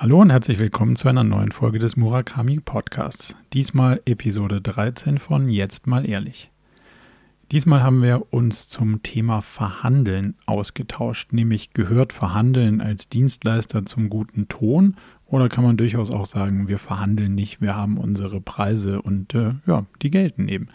Hallo und herzlich willkommen zu einer neuen Folge des Murakami Podcasts. Diesmal Episode 13 von Jetzt mal ehrlich. Diesmal haben wir uns zum Thema Verhandeln ausgetauscht, nämlich gehört Verhandeln als Dienstleister zum guten Ton oder kann man durchaus auch sagen, wir verhandeln nicht, wir haben unsere Preise und äh, ja, die gelten eben.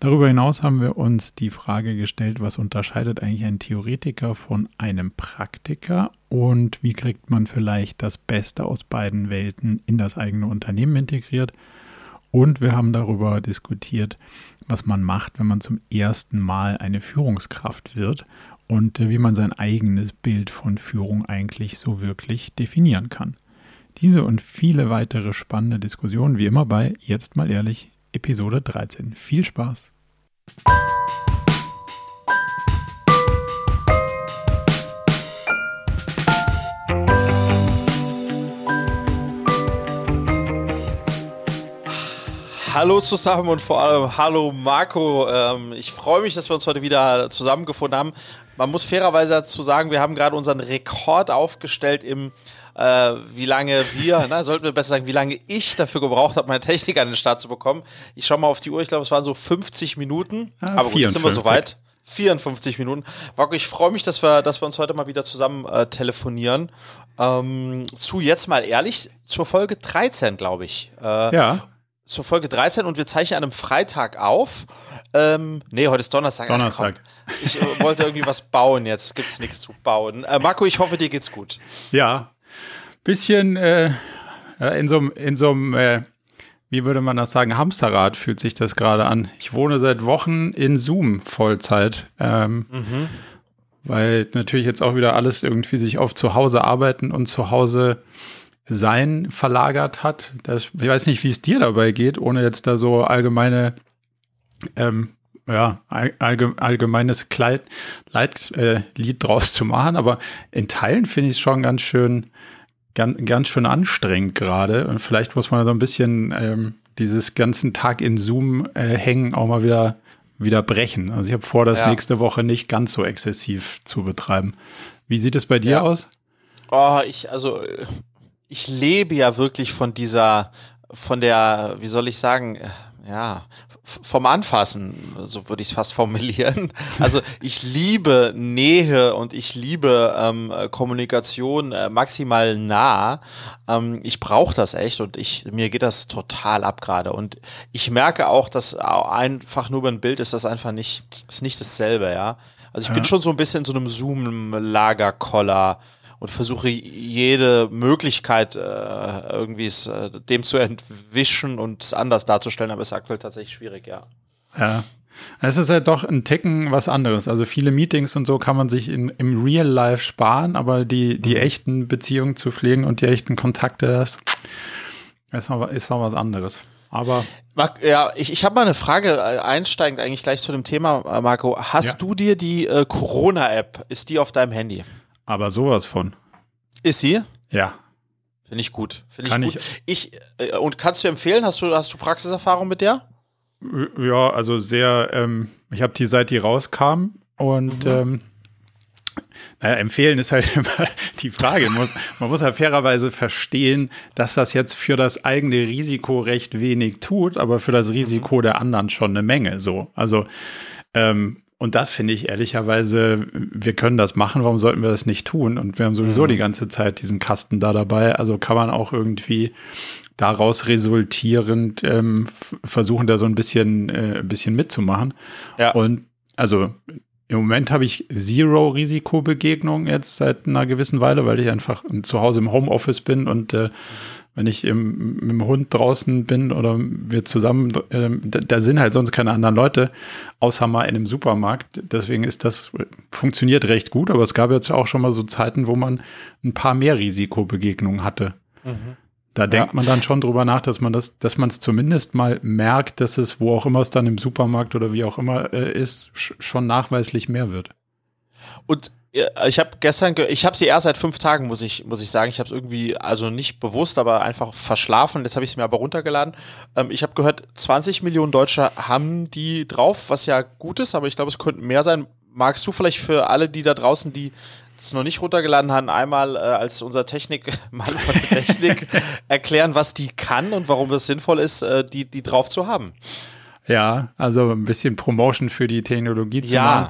Darüber hinaus haben wir uns die Frage gestellt, was unterscheidet eigentlich ein Theoretiker von einem Praktiker und wie kriegt man vielleicht das Beste aus beiden Welten in das eigene Unternehmen integriert. Und wir haben darüber diskutiert, was man macht, wenn man zum ersten Mal eine Führungskraft wird und wie man sein eigenes Bild von Führung eigentlich so wirklich definieren kann. Diese und viele weitere spannende Diskussionen wie immer bei Jetzt mal ehrlich Episode 13. Viel Spaß! Hallo zusammen und vor allem hallo Marco. Ähm, ich freue mich, dass wir uns heute wieder zusammengefunden haben. Man muss fairerweise dazu sagen, wir haben gerade unseren Rekord aufgestellt im äh, wie lange wir, na, sollten wir besser sagen, wie lange ich dafür gebraucht habe, meine Technik an den Start zu bekommen. Ich schaue mal auf die Uhr, ich glaube, es waren so 50 Minuten. Ah, aber gut, jetzt sind wir 54. soweit. 54 Minuten. Marco, ich freue mich, dass wir, dass wir uns heute mal wieder zusammen äh, telefonieren. Ähm, zu jetzt mal ehrlich, zur Folge 13, glaube ich. Äh, Ja, zur Folge 13 und wir zeichnen an einem Freitag auf. Ähm, nee, heute ist Donnerstag. Ach, Donnerstag. komm. Ich äh, wollte irgendwie was bauen, jetzt gibt's nichts zu bauen. Äh, Marco, ich hoffe, dir geht's gut. ja. Bisschen äh, ja, in so einem, in so einem, äh, wie würde man das sagen, Hamsterrad fühlt sich das gerade an. Ich wohne seit Wochen in Zoom Vollzeit. Ähm, Weil natürlich jetzt auch wieder alles irgendwie sich auf zu Hause arbeiten und zu Hause sein verlagert hat. Das, ich weiß nicht, wie es dir dabei geht, ohne jetzt da so allgemeine, ähm, ja, all- allge, allgemeines Kleid, Leid, äh, Lied draus zu machen. Aber in Teilen finde ich es schon ganz schön, ganz, ganz schön anstrengend gerade. Und vielleicht muss man so ein bisschen ähm, dieses ganzen Tag in Zoom äh, hängen auch mal wieder wieder brechen. Also ich habe vor, das Ja. nächste Woche nicht ganz so exzessiv zu betreiben. Wie sieht es bei dir Ja. aus? Oh, ich, also, äh, ich lebe ja wirklich von dieser, von der, wie soll ich sagen, äh, ja, vom Anfassen, so würde ich es fast formulieren. Also ich liebe Nähe und ich liebe ähm, äh, Kommunikation äh, maximal nah. Ähm, ich brauche das echt und ich mir geht das total ab gerade. Und ich merke auch, dass einfach nur über ein Bild ist das einfach nicht, ist nicht dasselbe, ja. Also ich bin schon so ein bisschen in so einem Zoom-Lagerkoller und versuche jede Möglichkeit äh, irgendwie es, äh, dem zu entwischen und es anders darzustellen, aber es ist aktuell tatsächlich schwierig, ja. Ja. Es ist halt doch ein Ticken was anderes. Also viele Meetings und so kann man sich in, im Real Life sparen, aber die, die echten Beziehungen zu pflegen und die echten Kontakte, das ist noch, ist noch was anderes. Aber ja, ich, ich habe mal eine Frage äh, einsteigend eigentlich gleich zu dem Thema, äh, Marco. Hast Ja. du dir die äh, Corona-App, ist die auf deinem Handy? Aber sowas von. Ist sie? Ja. Finde ich gut. Finde ich gut. Ich, äh, und kannst du empfehlen, hast du, hast du Praxiserfahrung mit der? Ja, also sehr, ähm, ich habe die seit die rauskam und ähm, naja, empfehlen ist halt immer die Frage. Man muss, man muss ja fairerweise verstehen, dass das jetzt für das eigene Risiko recht wenig tut, aber für das Risiko der anderen schon eine Menge so. Also ähm, und das finde ich ehrlicherweise, wir können das machen, warum sollten wir das nicht tun? Und wir haben sowieso die ganze Zeit diesen Kasten da dabei. Also kann man auch irgendwie daraus resultierend ähm, versuchen, da so ein bisschen, äh, ein bisschen mitzumachen. Ja. Und also im Moment habe ich Zero Risikobegegnung jetzt seit einer gewissen Weile, weil ich einfach zu Hause im Homeoffice bin und äh, wenn ich im, mit dem Hund draußen bin oder wir zusammen, ähm, da, da sind halt sonst keine anderen Leute, außer mal in einem Supermarkt. Deswegen ist das, funktioniert recht gut, aber es gab jetzt auch schon mal so Zeiten, wo man ein paar mehr Risikobegegnungen hatte. Da denkt man dann schon drüber nach, dass man das, dass man es zumindest mal merkt, dass es, wo auch immer es dann im Supermarkt oder wie auch immer äh, ist, sch schon nachweislich mehr wird. Und äh, ich habe gestern, ge ich habe sie erst seit fünf Tagen, muss ich, muss ich sagen. Ich habe es irgendwie, also nicht bewusst, aber einfach verschlafen. Jetzt habe ich sie mir aber runtergeladen. Ähm, ich habe gehört, 20 Millionen Deutsche haben die drauf, was ja gut ist, aber ich glaube, es könnten mehr sein. magst du vielleicht für alle, die da draußen, die das noch nicht runtergeladen haben, einmal äh, als unser Technik, Mann von der Technik erklären, was die kann und warum es sinnvoll ist, äh, die, die drauf zu haben. Ja, also ein bisschen Promotion für die Technologie zu ja. machen.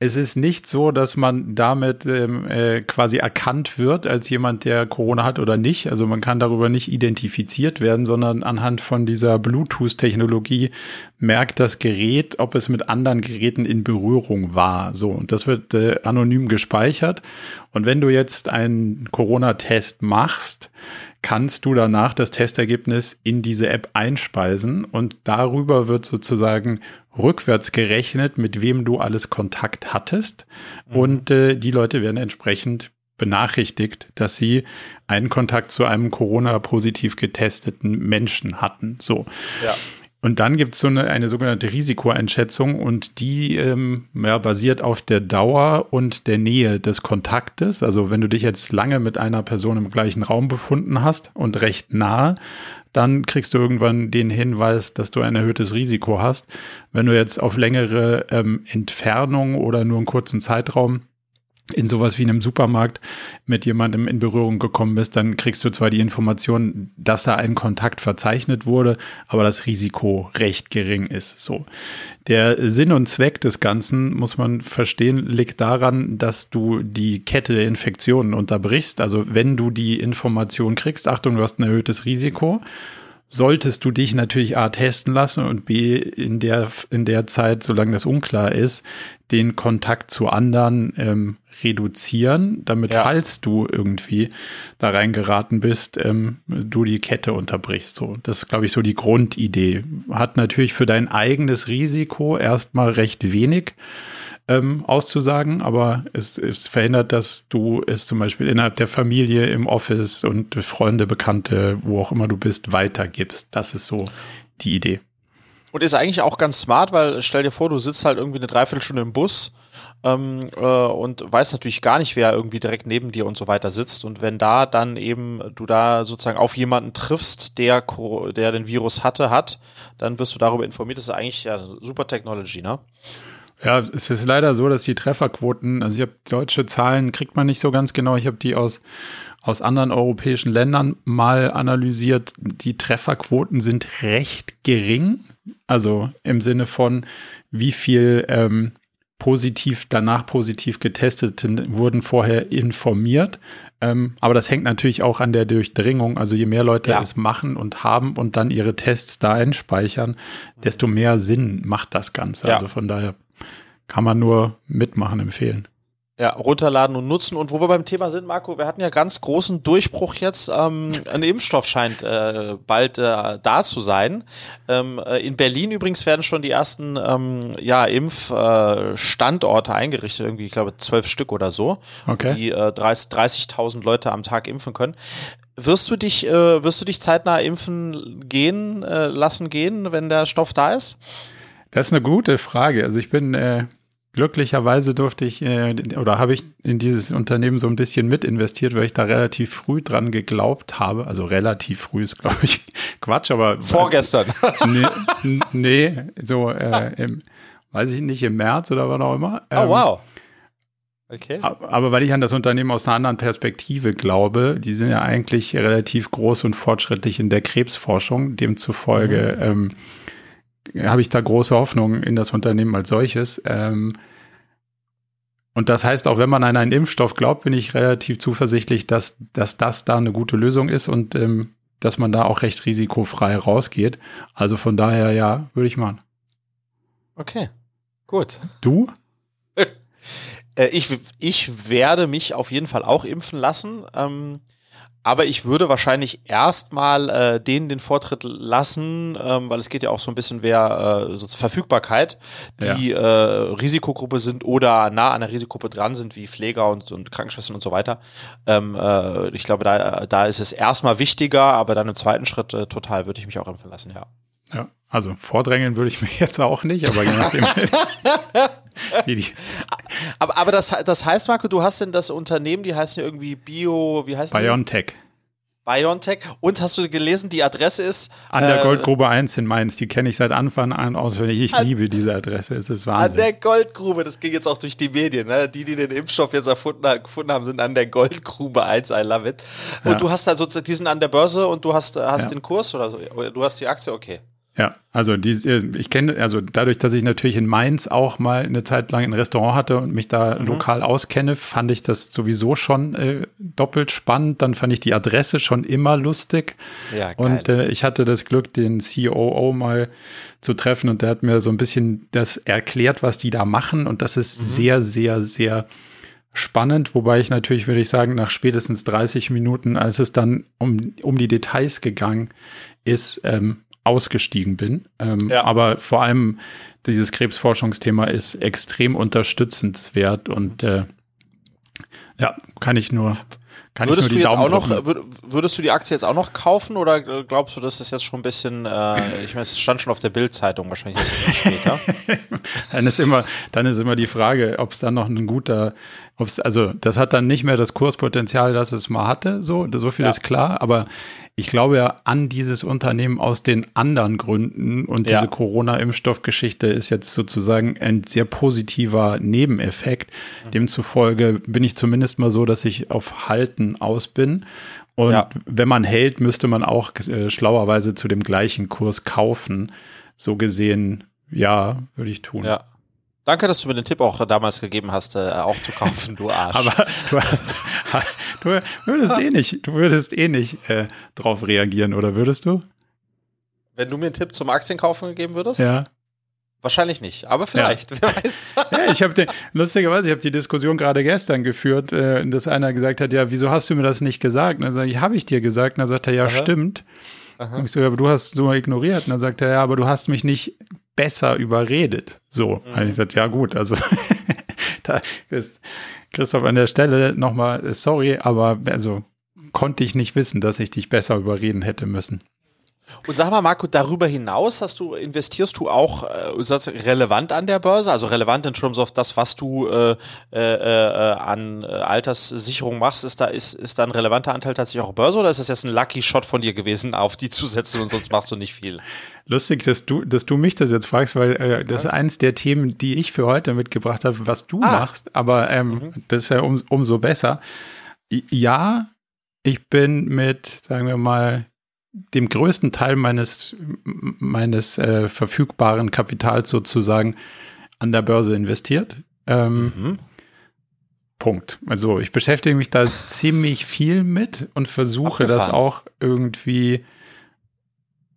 Es ist nicht so, dass man damit ähm, äh, quasi erkannt wird als jemand, der Corona hat oder nicht. Also man kann darüber nicht identifiziert werden, sondern anhand von dieser Bluetooth-Technologie merkt das Gerät, ob es mit anderen Geräten in Berührung war. So, und das wird äh, anonym gespeichert. Und wenn du jetzt einen Corona-Test machst, kannst du danach das Testergebnis in diese App einspeisen und darüber wird sozusagen rückwärts gerechnet, mit wem du alles Kontakt hattest. Mhm. Und äh, die Leute werden entsprechend benachrichtigt, dass sie einen Kontakt zu einem Corona-positiv getesteten Menschen hatten. So. Ja. Und dann gibt es so eine, eine sogenannte Risikoeinschätzung und die ähm, ja, basiert auf der Dauer und der Nähe des Kontaktes. Also wenn du dich jetzt lange mit einer Person im gleichen Raum befunden hast und recht nah, dann kriegst du irgendwann den Hinweis, dass du ein erhöhtes Risiko hast. Wenn du jetzt auf längere ähm, Entfernung oder nur einen kurzen Zeitraum in sowas wie einem Supermarkt mit jemandem in Berührung gekommen bist, dann kriegst du zwar die Information, dass da ein Kontakt verzeichnet wurde, aber das Risiko recht gering ist. So. Der Sinn und Zweck des Ganzen, muss man verstehen, liegt daran, dass du die Kette der Infektionen unterbrichst. Also wenn du die Information kriegst, Achtung, du hast ein erhöhtes Risiko, solltest du dich natürlich A testen lassen und B in der, in der Zeit, solange das unklar ist, den Kontakt zu anderen ähm, reduzieren, damit ja. falls du irgendwie da reingeraten bist, ähm, du die Kette unterbrichst. So, das ist, glaube ich, so die Grundidee. Hat natürlich für dein eigenes Risiko erstmal recht wenig ähm, auszusagen, aber es, es verhindert, dass du es zum Beispiel innerhalb der Familie, im Office und Freunde, Bekannte, wo auch immer du bist, weitergibst. Das ist so die Idee. Und ist eigentlich auch ganz smart, weil stell dir vor, du sitzt halt irgendwie eine Dreiviertelstunde im Bus ähm, äh, und weißt natürlich gar nicht, wer irgendwie direkt neben dir und so weiter sitzt. Und wenn da dann eben du da sozusagen auf jemanden triffst, der, der den Virus hatte, hat, dann wirst du darüber informiert. Das ist eigentlich ja, super Technology, ne? Ja, es ist leider so, dass die Trefferquoten, also ich habe deutsche Zahlen, kriegt man nicht so ganz genau. Ich habe die aus, aus anderen europäischen Ländern mal analysiert. Die Trefferquoten sind recht gering. Also im Sinne von, wie viel ähm, positiv, danach positiv getesteten wurden vorher informiert. Ähm, aber das hängt natürlich auch an der Durchdringung. Also je mehr Leute ja. es machen und haben und dann ihre Tests da einspeichern, desto mehr Sinn macht das Ganze. Ja. Also von daher kann man nur mitmachen, empfehlen. Ja, runterladen und nutzen. Und wo wir beim Thema sind, Marco, wir hatten ja ganz großen Durchbruch jetzt. Ähm, ein Impfstoff scheint äh, bald äh, da zu sein. Ähm, äh, in Berlin übrigens werden schon die ersten ähm, ja, Impfstandorte äh, eingerichtet, irgendwie, ich glaube, zwölf Stück oder so, okay. die äh, 30.000 Leute am Tag impfen können. Wirst du dich, äh, wirst du dich zeitnah impfen gehen äh, lassen gehen, wenn der Stoff da ist? Das ist eine gute Frage. Also ich bin äh, glücklicherweise durfte ich äh, oder habe ich in dieses Unternehmen so ein bisschen mit investiert, weil ich da relativ früh dran geglaubt habe. Also relativ früh ist, glaube ich, Quatsch, aber vorgestern. nee, nee so äh, im, weiß ich nicht, im März oder wann auch immer. Oh, ähm, oh wow. Okay. Aber weil ich an das Unternehmen aus einer anderen Perspektive glaube, die sind ja eigentlich relativ groß und fortschrittlich in der Krebsforschung, demzufolge mhm. ähm, habe ich da große Hoffnung in das Unternehmen als solches. Ähm, und das heißt, auch wenn man an einen Impfstoff glaubt, bin ich relativ zuversichtlich, dass, dass das da eine gute Lösung ist und ähm, dass man da auch recht risikofrei rausgeht. Also von daher, ja, würde ich machen. Okay, gut. Du? Äh, ich, ich werde mich auf jeden Fall auch impfen lassen. Ähm, aber ich würde wahrscheinlich erstmal äh, denen den Vortritt lassen, ähm, weil es geht ja auch so ein bisschen wer äh, so Verfügbarkeit, die ja. äh, Risikogruppe sind oder nah an der Risikogruppe dran sind, wie Pfleger und, und Krankenschwestern und so weiter. Ähm, äh, ich glaube, da, da ist es erstmal wichtiger, aber dann im zweiten Schritt äh, total würde ich mich auch impfen lassen, ja. Ja, also vordrängeln würde ich mich jetzt auch nicht, aber je nachdem. aber, aber das, das heißt, Marco, du hast denn das Unternehmen, die heißen ja irgendwie Bio, wie heißt BioNTech. BioNTech. Und hast du gelesen, die Adresse ist. An der äh, Goldgrube 1 in Mainz. Die kenne ich seit Anfang an auswendig. Ich an, liebe diese Adresse. Es ist Wahnsinn. An der Goldgrube. Das ging jetzt auch durch die Medien. Ne? Die, die den Impfstoff jetzt erfunden, gefunden haben, sind an der Goldgrube 1. I love it. Und ja. du hast also, die sind an der Börse und du hast, hast ja. den Kurs oder so. Du hast die Aktie, okay. Ja, also die, ich kenne, also dadurch, dass ich natürlich in Mainz auch mal eine Zeit lang ein Restaurant hatte und mich da mhm. lokal auskenne, fand ich das sowieso schon äh, doppelt spannend. Dann fand ich die Adresse schon immer lustig. Ja, geil. Und äh, ich hatte das Glück, den COO mal zu treffen und der hat mir so ein bisschen das erklärt, was die da machen. Und das ist mhm. sehr, sehr, sehr spannend, wobei ich natürlich, würde ich sagen, nach spätestens 30 Minuten, als es dann um, um die Details gegangen ist, ähm, ausgestiegen bin. Ähm, ja. Aber vor allem dieses Krebsforschungsthema ist extrem unterstützenswert und äh, ja, kann ich nur. Kann würdest ich nur du jetzt Daumen auch noch, würdest du die Aktie jetzt auch noch kaufen oder glaubst du, dass das jetzt schon ein bisschen, äh, ich meine, es stand schon auf der Bildzeitung wahrscheinlich ist es später. dann ist immer, dann ist immer die Frage, ob es dann noch ein guter, ob es, also das hat dann nicht mehr das Kurspotenzial, das es mal hatte, so, so viel ja. ist klar, aber ich glaube ja an dieses Unternehmen aus den anderen Gründen und ja. diese Corona-Impfstoffgeschichte ist jetzt sozusagen ein sehr positiver Nebeneffekt. Mhm. Demzufolge bin ich zumindest mal so, dass ich auf Halten aus bin. Und ja. wenn man hält, müsste man auch äh, schlauerweise zu dem gleichen Kurs kaufen. So gesehen, ja, würde ich tun. Ja. Danke, dass du mir den Tipp auch damals gegeben hast, äh, auch zu kaufen, du Arsch. Aber du, du würdest eh nicht, du würdest eh nicht äh, drauf reagieren, oder würdest du? Wenn du mir einen Tipp zum Aktienkaufen gegeben würdest? Ja. Wahrscheinlich nicht, aber vielleicht, ja. wer weiß. ja, ich habe lustigerweise, ich habe die Diskussion gerade gestern geführt, äh, dass einer gesagt hat, ja, wieso hast du mir das nicht gesagt? Und dann sage ich, habe ich dir gesagt? Und dann sagt er, ja, Aha. stimmt. Aha. Und ich so, ja, aber du hast so ignoriert. Und dann sagt er, ja, aber du hast mich nicht besser überredet. So, mhm. habe ich gesagt, ja gut, also da ist Christoph an der Stelle nochmal, äh, sorry, aber also konnte ich nicht wissen, dass ich dich besser überreden hätte müssen. Und sag mal, Marco, darüber hinaus hast du, investierst du auch äh, relevant an der Börse, also relevant in terms of das, was du äh, äh, äh an äh, Alterssicherung machst, ist da, ist, ist da ein relevanter Anteil tatsächlich auch Börse oder ist das jetzt ein Lucky Shot von dir gewesen, auf die zu setzen und sonst machst du nicht viel? Lustig, dass du, dass du mich das jetzt fragst, weil äh, das ist eins der Themen, die ich für heute mitgebracht habe, was du ah. machst, aber ähm, mhm. das ist ja um, umso besser. Ja, ich bin mit, sagen wir mal, dem größten Teil meines, meines äh, verfügbaren Kapitals sozusagen an der Börse investiert. Ähm, mhm. Punkt. Also ich beschäftige mich da ziemlich viel mit und versuche das auch irgendwie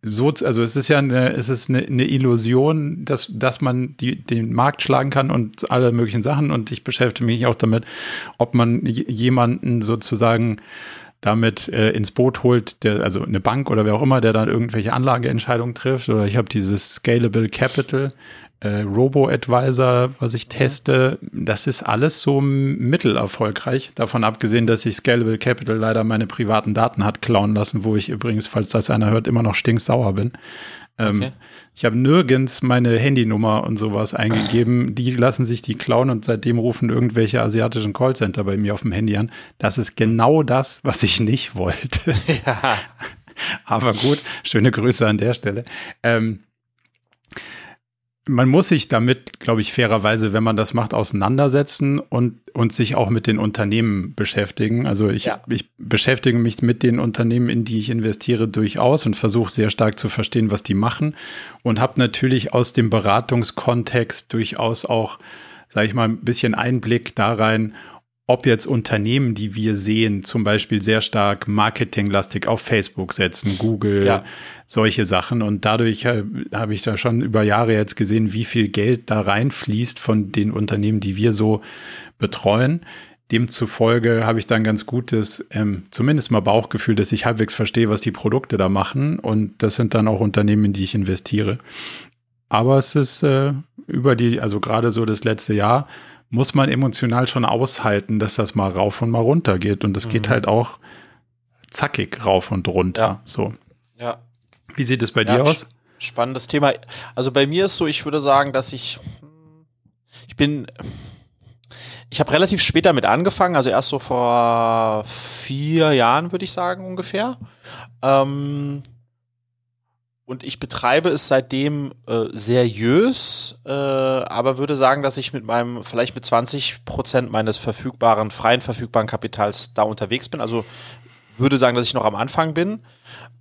so, also es ist ja eine, es ist eine, eine Illusion, dass, dass man die, den Markt schlagen kann und alle möglichen Sachen und ich beschäftige mich auch damit, ob man jemanden sozusagen damit äh, ins Boot holt, der, also eine Bank oder wer auch immer, der dann irgendwelche Anlageentscheidungen trifft. Oder ich habe dieses Scalable Capital äh, Robo-Advisor, was ich teste. Das ist alles so mittelerfolgreich. Davon abgesehen, dass sich Scalable Capital leider meine privaten Daten hat klauen lassen, wo ich übrigens, falls das einer hört, immer noch stinksauer bin. Ähm, okay. Ich habe nirgends meine Handynummer und sowas eingegeben. Die lassen sich die klauen und seitdem rufen irgendwelche asiatischen Callcenter bei mir auf dem Handy an. Das ist genau das, was ich nicht wollte. Ja. Aber gut, schöne Grüße an der Stelle. Ähm, man muss sich damit, glaube ich, fairerweise, wenn man das macht, auseinandersetzen und, und sich auch mit den Unternehmen beschäftigen. Also ich, ja. ich beschäftige mich mit den Unternehmen, in die ich investiere, durchaus und versuche sehr stark zu verstehen, was die machen und habe natürlich aus dem Beratungskontext durchaus auch, sage ich mal, ein bisschen Einblick da rein, ob jetzt Unternehmen, die wir sehen, zum Beispiel sehr stark marketinglastig auf Facebook setzen, Google, ja. solche Sachen. Und dadurch äh, habe ich da schon über Jahre jetzt gesehen, wie viel Geld da reinfließt von den Unternehmen, die wir so betreuen. Demzufolge habe ich dann ganz gutes, ähm, zumindest mal Bauchgefühl, dass ich halbwegs verstehe, was die Produkte da machen. Und das sind dann auch Unternehmen, in die ich investiere. Aber es ist äh, über die, also gerade so das letzte Jahr, muss man emotional schon aushalten, dass das mal rauf und mal runter geht. Und das mhm. geht halt auch zackig rauf und runter. Ja. So. Ja. Wie sieht es bei ja, dir aus? Spannendes Thema. Also bei mir ist so, ich würde sagen, dass ich, ich bin, Ich habe relativ spät damit angefangen, also erst so vor vier Jahren, würde ich sagen, ungefähr. Ähm, und ich betreibe es seitdem äh, seriös, äh, aber würde sagen, dass ich mit meinem, vielleicht mit 20 Prozent meines verfügbaren, freien verfügbaren Kapitals da unterwegs bin. Also würde sagen, dass ich noch am Anfang bin.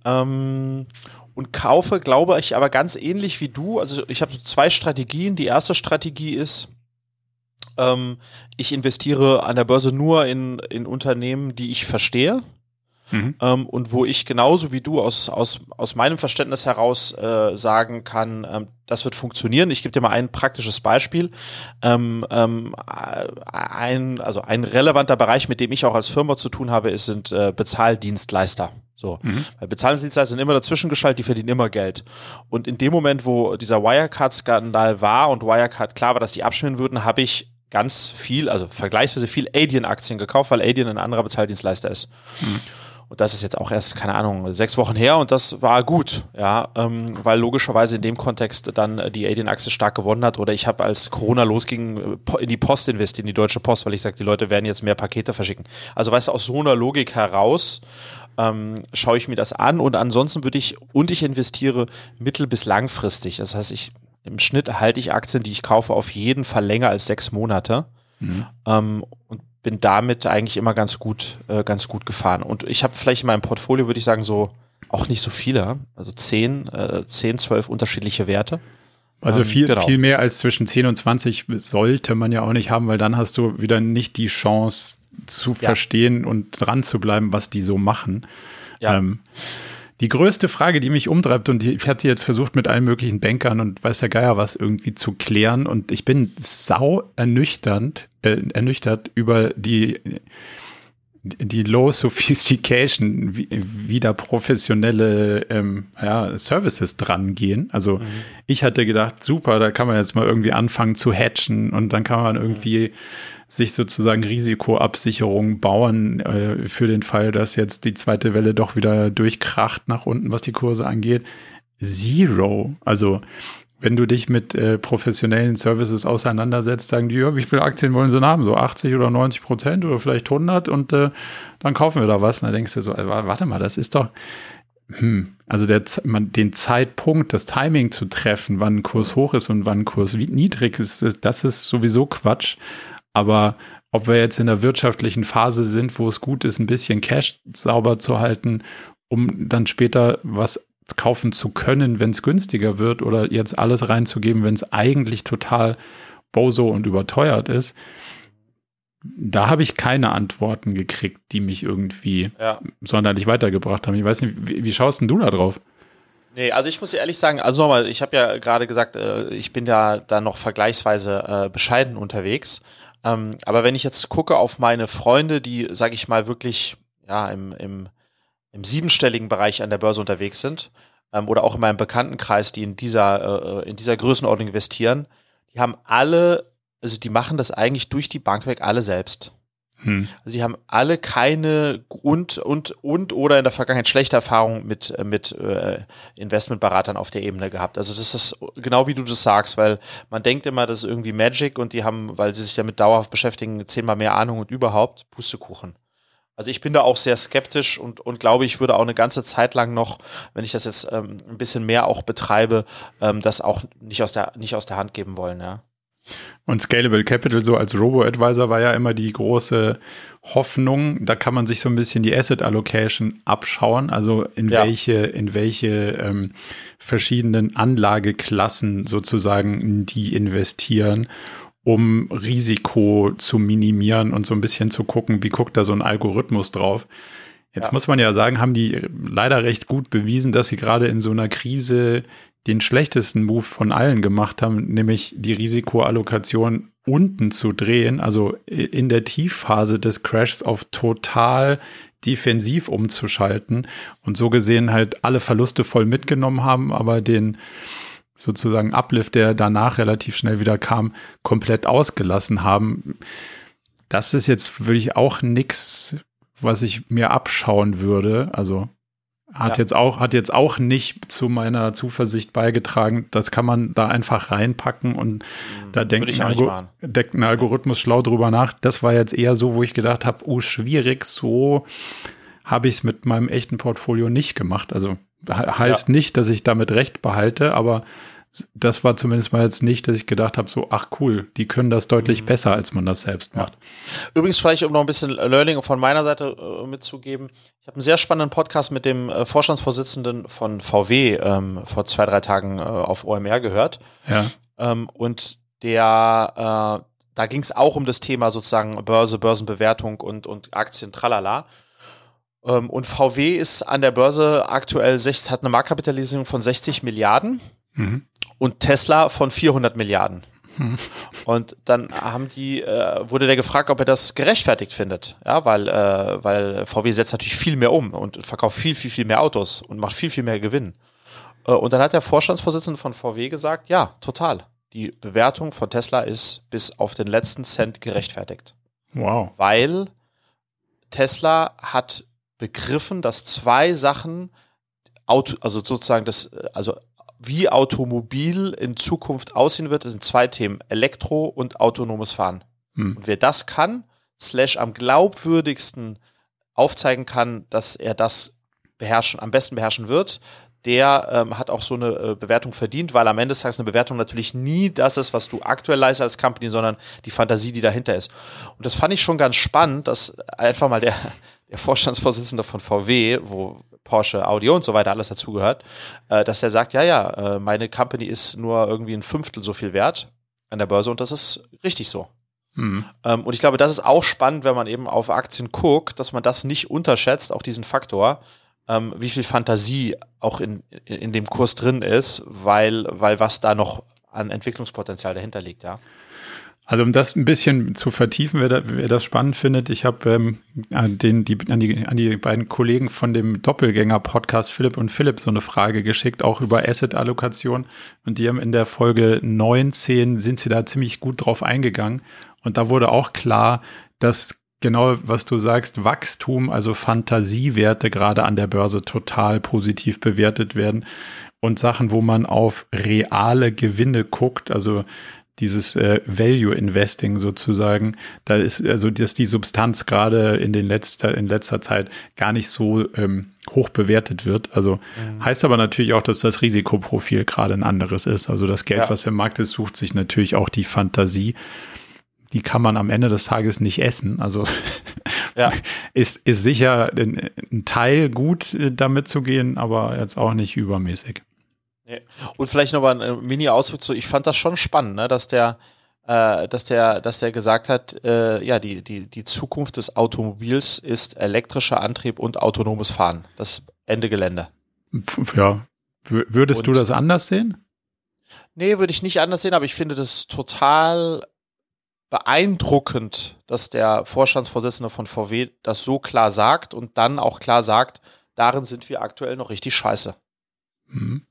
Ähm, und kaufe, glaube ich, aber ganz ähnlich wie du. Also ich habe so zwei Strategien. Die erste Strategie ist, ähm, ich investiere an der Börse nur in, in Unternehmen, die ich verstehe. Mhm. Ähm, und wo ich genauso wie du aus, aus, aus meinem Verständnis heraus äh, sagen kann, ähm, das wird funktionieren. Ich gebe dir mal ein praktisches Beispiel. Ähm, ähm, ein, also ein relevanter Bereich, mit dem ich auch als Firma zu tun habe, ist, sind äh, Bezahldienstleister. So, mhm. weil Bezahldienstleister sind immer dazwischen geschaltet, die verdienen immer Geld. Und in dem Moment, wo dieser Wirecard-Skandal war und Wirecard klar war, dass die abschmieren würden, habe ich ganz viel, also vergleichsweise viel Adyen-Aktien gekauft, weil Adyen ein anderer Bezahldienstleister ist. Mhm. Und das ist jetzt auch erst, keine Ahnung, sechs Wochen her und das war gut, ja, ähm, weil logischerweise in dem Kontext dann die Adyen-Achse stark gewonnen hat. Oder ich habe als Corona losging in die Post investiert, in die Deutsche Post, weil ich sage, die Leute werden jetzt mehr Pakete verschicken. Also weißt du, aus so einer Logik heraus ähm, schaue ich mir das an und ansonsten würde ich, und ich investiere mittel- bis langfristig. Das heißt, ich im Schnitt halte ich Aktien, die ich kaufe, auf jeden Fall länger als sechs Monate. Mhm. Ähm, und bin damit eigentlich immer ganz gut, äh, ganz gut gefahren. Und ich habe vielleicht in meinem Portfolio, würde ich sagen, so auch nicht so viele, also zehn, äh, zehn, zwölf unterschiedliche Werte. Also ähm, viel, genau. viel mehr als zwischen 10 und 20 sollte man ja auch nicht haben, weil dann hast du wieder nicht die Chance zu ja. verstehen und dran zu bleiben, was die so machen. Ja. Ähm, die größte Frage, die mich umtreibt, und ich hatte jetzt versucht, mit allen möglichen Bankern und weiß der Geier was irgendwie zu klären, und ich bin sau ernüchternd, äh, ernüchtert über die, die Low Sophistication, wie, wie da professionelle ähm, ja, Services dran gehen. Also mhm. ich hatte gedacht, super, da kann man jetzt mal irgendwie anfangen zu hatchen und dann kann man irgendwie mhm sich sozusagen Risikoabsicherung bauen äh, für den Fall, dass jetzt die zweite Welle doch wieder durchkracht nach unten, was die Kurse angeht. Zero. Also wenn du dich mit äh, professionellen Services auseinandersetzt, sagen die, ja, wie viele Aktien wollen sie haben? So 80 oder 90 Prozent oder vielleicht 100 und äh, dann kaufen wir da was. Und dann denkst du so, äh, warte mal, das ist doch, hm, also der, man, den Zeitpunkt, das Timing zu treffen, wann ein Kurs hoch ist und wann ein Kurs niedrig ist, das ist sowieso Quatsch. Aber ob wir jetzt in der wirtschaftlichen Phase sind, wo es gut ist, ein bisschen Cash sauber zu halten, um dann später was kaufen zu können, wenn es günstiger wird, oder jetzt alles reinzugeben, wenn es eigentlich total bozo und überteuert ist, da habe ich keine Antworten gekriegt, die mich irgendwie ja. sonderlich weitergebracht haben. Ich weiß nicht, wie, wie schaust denn du da drauf? Nee, also ich muss dir ehrlich sagen, also nochmal, ich habe ja gerade gesagt, äh, ich bin ja da noch vergleichsweise äh, bescheiden unterwegs. Ähm, aber wenn ich jetzt gucke auf meine Freunde, die, sage ich mal, wirklich ja, im, im, im siebenstelligen Bereich an der Börse unterwegs sind, ähm, oder auch in meinem Bekanntenkreis, die in dieser, äh, in dieser Größenordnung investieren, die haben alle, also die machen das eigentlich durch die Bank weg alle selbst. Hm. Sie haben alle keine und und und oder in der Vergangenheit schlechte Erfahrungen mit mit äh, Investmentberatern auf der Ebene gehabt. Also das ist genau wie du das sagst, weil man denkt immer, das ist irgendwie Magic und die haben, weil sie sich damit dauerhaft beschäftigen, zehnmal mehr Ahnung und überhaupt Pustekuchen. Also ich bin da auch sehr skeptisch und, und glaube, ich würde auch eine ganze Zeit lang noch, wenn ich das jetzt ähm, ein bisschen mehr auch betreibe, ähm, das auch nicht aus der nicht aus der Hand geben wollen, ja. Und Scalable Capital so als Robo-Advisor war ja immer die große Hoffnung. Da kann man sich so ein bisschen die Asset Allocation abschauen, also in ja. welche, in welche ähm, verschiedenen Anlageklassen sozusagen die investieren, um Risiko zu minimieren und so ein bisschen zu gucken, wie guckt da so ein Algorithmus drauf. Jetzt ja. muss man ja sagen, haben die leider recht gut bewiesen, dass sie gerade in so einer Krise den schlechtesten Move von allen gemacht haben, nämlich die Risikoallokation unten zu drehen, also in der Tiefphase des Crashs auf total defensiv umzuschalten und so gesehen halt alle Verluste voll mitgenommen haben, aber den sozusagen Uplift, der danach relativ schnell wieder kam, komplett ausgelassen haben. Das ist jetzt wirklich auch nichts, was ich mir abschauen würde. Also Hat ja. jetzt auch, hat jetzt auch nicht zu meiner Zuversicht beigetragen. Das kann man da einfach reinpacken und mhm. da denkt ein, Algo denkt ein, Algorithmus schlau drüber nach. Das war jetzt eher so, wo ich gedacht habe, oh, schwierig, so habe ich es mit meinem echten Portfolio nicht gemacht. Also heißt ja. nicht, dass ich damit recht behalte, aber das war zumindest mal jetzt nicht, dass ich gedacht habe, so, ach cool, die können das deutlich mhm. besser, als man das selbst macht. Ja. Übrigens, vielleicht, um noch ein bisschen Learning von meiner Seite äh, mitzugeben, ich habe einen sehr spannenden Podcast mit dem äh, Vorstandsvorsitzenden von VW ähm, vor zwei, drei Tagen äh, auf OMR gehört. Ja. Ähm, und der, äh, da ging es auch um das Thema sozusagen Börse, Börsenbewertung und, und Aktien, tralala. Ähm, und VW ist an der Börse aktuell, hat eine Marktkapitalisierung von 60 Milliarden. Mhm und Tesla von 400 Milliarden. Hm. Und dann haben die, äh, wurde der gefragt, ob er das gerechtfertigt findet. Ja, weil, äh, weil VW setzt natürlich viel mehr um und verkauft viel, viel, viel mehr Autos und macht viel, viel mehr Gewinn. Äh, und dann hat der Vorstandsvorsitzende von VW gesagt, ja, total. Die Bewertung von Tesla ist bis auf den letzten Cent gerechtfertigt. Wow. Weil Tesla hat begriffen, dass zwei Sachen Auto, also sozusagen das, also wie Automobil in Zukunft aussehen wird, das sind zwei Themen, Elektro und autonomes Fahren. Hm. Und wer das kann, slash am glaubwürdigsten aufzeigen kann, dass er das beherrschen, am besten beherrschen wird, der ähm, hat auch so eine äh, Bewertung verdient, weil am Ende des Tages eine Bewertung natürlich nie das ist, was du aktuell leistest als Company, sondern die Fantasie, die dahinter ist. Und das fand ich schon ganz spannend, dass einfach mal der, der Vorstandsvorsitzende von VW, wo Porsche Audio und so weiter alles dazugehört, äh, dass der sagt, ja, ja, äh, meine Company ist nur irgendwie ein Fünftel so viel wert an der Börse und das ist richtig so. Mhm. Ähm, und ich glaube, das ist auch spannend, wenn man eben auf Aktien guckt, dass man das nicht unterschätzt, auch diesen Faktor, ähm, wie viel Fantasie auch in, in dem Kurs drin ist, weil, weil was da noch an Entwicklungspotenzial dahinter liegt, ja. Also um das ein bisschen zu vertiefen, wer, da, wer das spannend findet, ich habe ähm, an, den, die, an, die, an die beiden Kollegen von dem Doppelgänger-Podcast Philipp und Philipp so eine Frage geschickt, auch über Asset-Allokation. Und die haben in der Folge 19, sind sie da ziemlich gut drauf eingegangen. Und da wurde auch klar, dass genau, was du sagst, Wachstum, also Fantasiewerte gerade an der Börse total positiv bewertet werden. Und Sachen, wo man auf reale Gewinne guckt, also dieses äh, Value Investing sozusagen, da ist also dass die Substanz gerade in den letzter in letzter Zeit gar nicht so ähm, hoch bewertet wird. Also mhm. heißt aber natürlich auch, dass das Risikoprofil gerade ein anderes ist. Also das Geld, ja. was im Markt ist, sucht sich natürlich auch die Fantasie. Die kann man am Ende des Tages nicht essen. Also ja. ist, ist sicher ein, ein Teil gut, äh, damit zu gehen, aber jetzt auch nicht übermäßig. Nee. Und vielleicht noch mal ein Mini-Ausflug zu, ich fand das schon spannend, ne, dass der, äh, dass der, dass der gesagt hat, äh, ja, die, die, die Zukunft des Automobils ist elektrischer Antrieb und autonomes Fahren. Das Ende Gelände. Ja. Würdest und, du das anders sehen? Nee, würde ich nicht anders sehen, aber ich finde das total beeindruckend, dass der Vorstandsvorsitzende von VW das so klar sagt und dann auch klar sagt, darin sind wir aktuell noch richtig scheiße. Mhm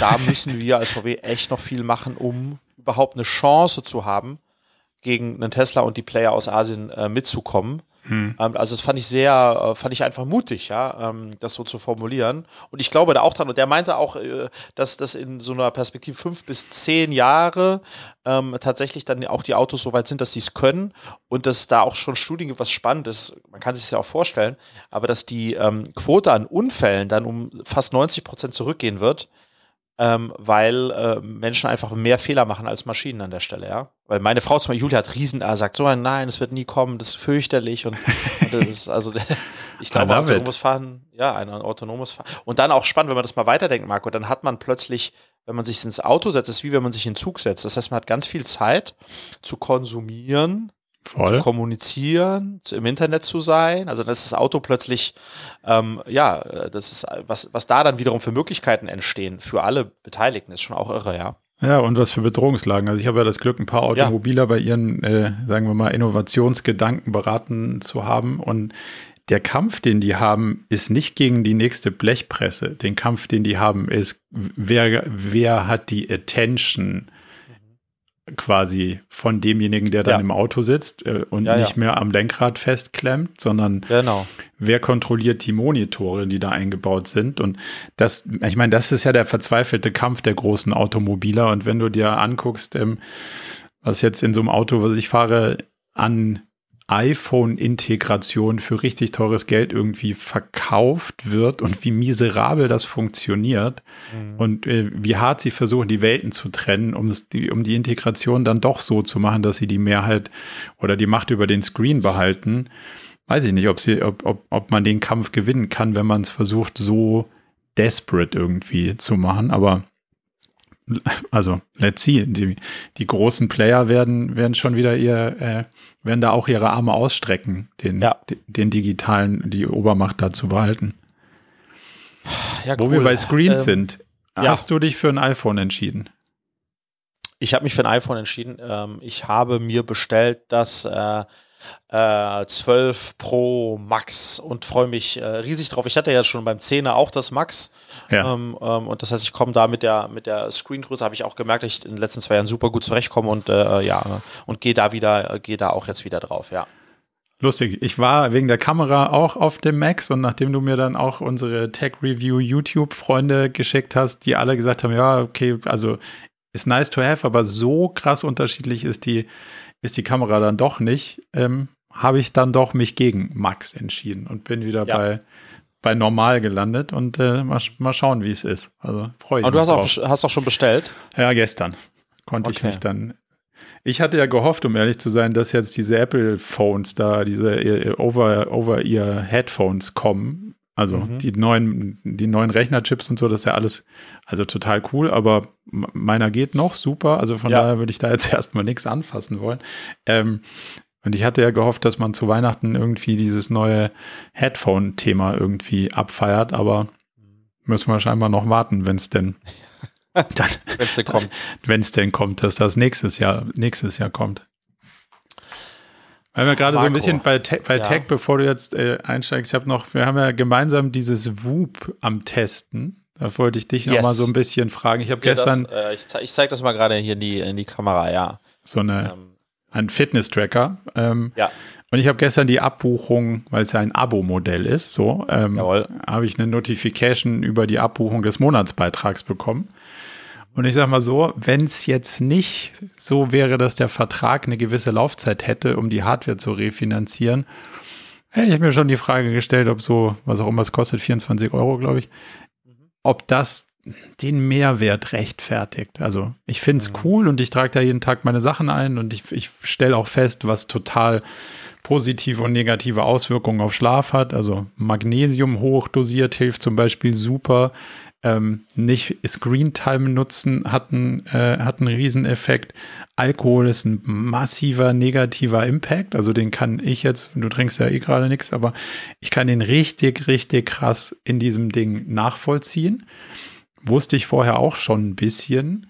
da müssen wir als VW echt noch viel machen, um überhaupt eine Chance zu haben, gegen einen Tesla und die Player aus Asien äh, mitzukommen. Hm. Ähm, also das fand ich sehr, äh, fand ich einfach mutig, ja, ähm, das so zu formulieren. Und ich glaube da auch dran. Und der meinte auch, äh, dass das in so einer Perspektive fünf bis zehn Jahre ähm, tatsächlich dann auch die Autos so weit sind, dass sie es können und dass da auch schon Studien gibt, was spannend ist. Man kann sich das ja auch vorstellen, aber dass die ähm, Quote an Unfällen dann um fast 90 Prozent zurückgehen wird ähm, weil äh, Menschen einfach mehr Fehler machen als Maschinen an der Stelle, ja. Weil meine Frau zum Beispiel, Julia hat riesen, äh, sagt so, nein, es wird nie kommen, das ist fürchterlich und, und das ist, also ich glaube, autonomes Fahren, ja, ein autonomes Fahren. Und dann auch spannend, wenn man das mal weiterdenkt, Marco, dann hat man plötzlich, wenn man sich ins Auto setzt, ist wie wenn man sich in den Zug setzt. Das heißt, man hat ganz viel Zeit zu konsumieren, Voll. zu kommunizieren, im Internet zu sein. Also dann ist das Auto plötzlich, ähm, ja, das ist, was, was da dann wiederum für Möglichkeiten entstehen für alle Beteiligten, ist schon auch irre, ja. Ja, und was für Bedrohungslagen. Also ich habe ja das Glück, ein paar Automobiler ja. bei ihren, äh, sagen wir mal, Innovationsgedanken beraten zu haben. Und der Kampf, den die haben, ist nicht gegen die nächste Blechpresse. Den Kampf, den die haben, ist, wer, wer hat die Attention quasi von demjenigen, der dann ja. im Auto sitzt äh, und ja, nicht ja. mehr am Lenkrad festklemmt, sondern genau. wer kontrolliert die Monitore, die da eingebaut sind. Und das, ich meine, das ist ja der verzweifelte Kampf der großen Automobiler. Und wenn du dir anguckst, ähm, was jetzt in so einem Auto, was ich fahre, an iPhone-Integration für richtig teures Geld irgendwie verkauft wird und wie miserabel das funktioniert mhm. und äh, wie hart sie versuchen, die Welten zu trennen, um, es, die, um die Integration dann doch so zu machen, dass sie die Mehrheit oder die Macht über den Screen behalten. Weiß ich nicht, ob, sie, ob, ob, ob man den Kampf gewinnen kann, wenn man es versucht, so desperate irgendwie zu machen, aber also let's see, die, die großen Player werden, werden schon wieder ihr, äh, werden da auch ihre Arme ausstrecken, den, ja. den, den digitalen, die Obermacht da zu behalten. Ja, Wo cool. wir bei Screens ähm, sind, hast ja. du dich für ein iPhone entschieden? Ich habe mich für ein iPhone entschieden. Ähm, ich habe mir bestellt das äh, äh, 12 Pro Max und freue mich äh, riesig drauf. Ich hatte ja schon beim 10er auch das Max. Ja. Ähm, ähm, und das heißt, ich komme da mit der, mit der Screengröße, habe ich auch gemerkt, dass ich in den letzten zwei Jahren super gut zurechtkomme und äh, ja, und gehe da wieder, gehe da auch jetzt wieder drauf, ja. Lustig. Ich war wegen der Kamera auch auf dem Max und nachdem du mir dann auch unsere Tech Review YouTube Freunde geschickt hast, die alle gesagt haben, ja, okay, also ist nice to have, aber so krass unterschiedlich ist die ist die Kamera dann doch nicht, ähm, habe ich dann doch mich gegen Max entschieden und bin wieder ja. bei, bei normal gelandet und äh, mal, mal schauen, wie es ist. Also freue ich Aber mich. Aber du hast drauf. auch, hast auch schon bestellt? Ja, gestern konnte okay. ich mich dann. Ich hatte ja gehofft, um ehrlich zu sein, dass jetzt diese Apple Phones da, diese äh, over over ear Headphones kommen also mhm. die neuen, die neuen Rechnerchips und so, das ist ja alles, also total cool, aber meiner geht noch super. Also von ja. daher würde ich da jetzt erstmal nichts anfassen wollen. Ähm, und ich hatte ja gehofft, dass man zu Weihnachten irgendwie dieses neue Headphone-Thema irgendwie abfeiert, aber müssen wir scheinbar noch warten, wenn es denn dann, wenn's denn kommt. Wenn es denn kommt, dass das nächstes Jahr, nächstes Jahr kommt. Weil wir gerade so ein bisschen bei, Te bei ja. Tech, bevor du jetzt äh, einsteigst, ich habe noch, wir haben ja gemeinsam dieses Whoop am Testen. Da wollte ich dich yes. noch mal so ein bisschen fragen. Ich habe ja, gestern. Das, äh, ich, ze ich zeige das mal gerade hier in die, in die Kamera, ja. So eine, ähm. ein Fitness-Tracker. Ähm, ja. Und ich habe gestern die Abbuchung, weil es ja ein Abo-Modell ist, so, ähm, habe ich eine Notification über die Abbuchung des Monatsbeitrags bekommen. Und ich sag mal so, wenn es jetzt nicht so wäre, dass der Vertrag eine gewisse Laufzeit hätte, um die Hardware zu refinanzieren, ich habe mir schon die Frage gestellt, ob so, was auch immer es kostet, 24 Euro, glaube ich, ob das den Mehrwert rechtfertigt. Also ich finde es mhm. cool und ich trage da jeden Tag meine Sachen ein und ich, ich stelle auch fest, was total positive und negative Auswirkungen auf Schlaf hat. Also Magnesium hochdosiert hilft zum Beispiel super ähm, nicht Screentime nutzen hat einen, äh, hat einen Rieseneffekt. Alkohol ist ein massiver negativer Impact. Also den kann ich jetzt, du trinkst ja eh gerade nichts, aber ich kann den richtig, richtig krass in diesem Ding nachvollziehen. Wusste ich vorher auch schon ein bisschen.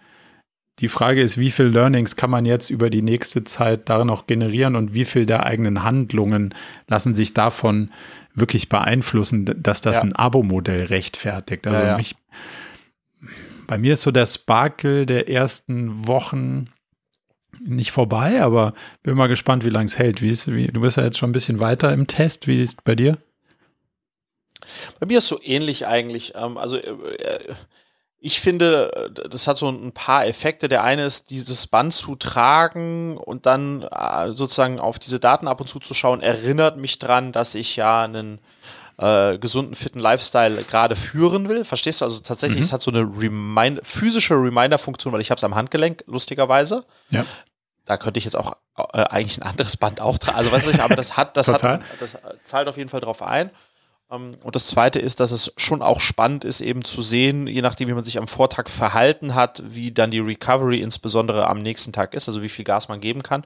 Die Frage ist, wie viel Learnings kann man jetzt über die nächste Zeit darin noch generieren und wie viel der eigenen Handlungen lassen sich davon wirklich beeinflussen, dass das ja. ein Abo-Modell rechtfertigt. Also ja, ja. mich, bei mir ist so der Sparkle der ersten Wochen nicht vorbei, aber bin mal gespannt, wie lange es hält. Wie ist, wie, du bist ja jetzt schon ein bisschen weiter im Test. Wie ist es bei dir? Bei mir ist so ähnlich eigentlich. Ähm, also äh, äh, ich finde, das hat so ein paar Effekte. Der eine ist, dieses Band zu tragen und dann äh, sozusagen auf diese Daten ab und zu zu schauen, erinnert mich dran, dass ich ja einen äh, gesunden, fitten Lifestyle gerade führen will. Verstehst du? Also tatsächlich, mhm. es hat so eine Remind physische Reminder-Funktion, weil ich habe es am Handgelenk, lustigerweise. Ja. Da könnte ich jetzt auch äh, eigentlich ein anderes Band auch tragen. Also weißt du, aber das hat, das hat, das zahlt auf jeden Fall drauf ein. Ähm, und das Zweite ist, dass es schon auch spannend ist, eben zu sehen, je nachdem, wie man sich am Vortag verhalten hat, wie dann die Recovery insbesondere am nächsten Tag ist, also wie viel Gas man geben kann.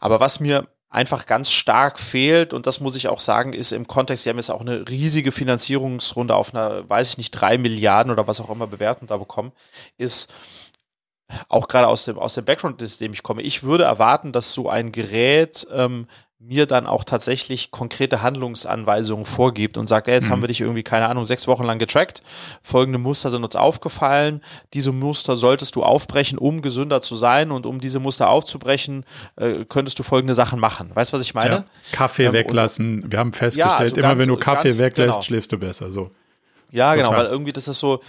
Aber was mir einfach ganz stark fehlt, und das muss ich auch sagen, ist im Kontext, Sie haben jetzt auch eine riesige Finanzierungsrunde auf einer, weiß ich nicht, drei Milliarden oder was auch immer Bewertung da bekommen, ist auch gerade aus dem, aus dem Background, aus dem ich komme, ich würde erwarten, dass so ein Gerät ähm, mir dann auch tatsächlich konkrete Handlungsanweisungen vorgibt und sagt, ey, jetzt mhm. haben wir dich irgendwie, keine Ahnung, sechs Wochen lang getrackt, folgende Muster sind uns aufgefallen, diese Muster solltest du aufbrechen, um gesünder zu sein und um diese Muster aufzubrechen, äh, könntest du folgende Sachen machen. Weißt du, was ich meine? Ja. Kaffee ähm, weglassen, wir haben festgestellt, ja, also immer ganz, wenn du Kaffee ganz, weglässt, genau. schläfst du besser, so. Ja, genau, Total. genau, weil irgendwie das ist so,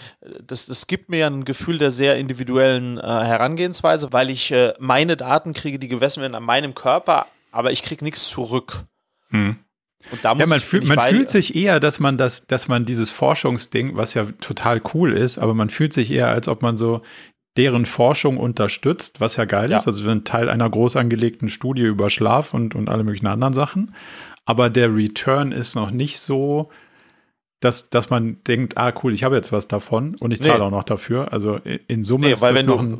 das, das gibt mir ein Gefühl der sehr individuellen äh, Herangehensweise, weil ich äh, meine Daten kriege, die gemessen werden an meinem Körper, aber ich kriege nichts zurück. Hm. Und da muss ja, man, fühl, man fühlt sich eher, dass man das, dass man dieses Forschungsding, was ja total cool ist, aber man fühlt sich eher, als ob man so deren Forschung unterstützt, was ja geil ja. ist. Also ein Teil einer groß angelegten Studie über Schlaf und, und alle möglichen anderen Sachen. Aber der Return ist noch nicht so, dass, dass man denkt, ah cool, ich habe jetzt was davon und ich zahle nee. auch noch dafür. Also in Summe nee, ist weil das wenn noch du,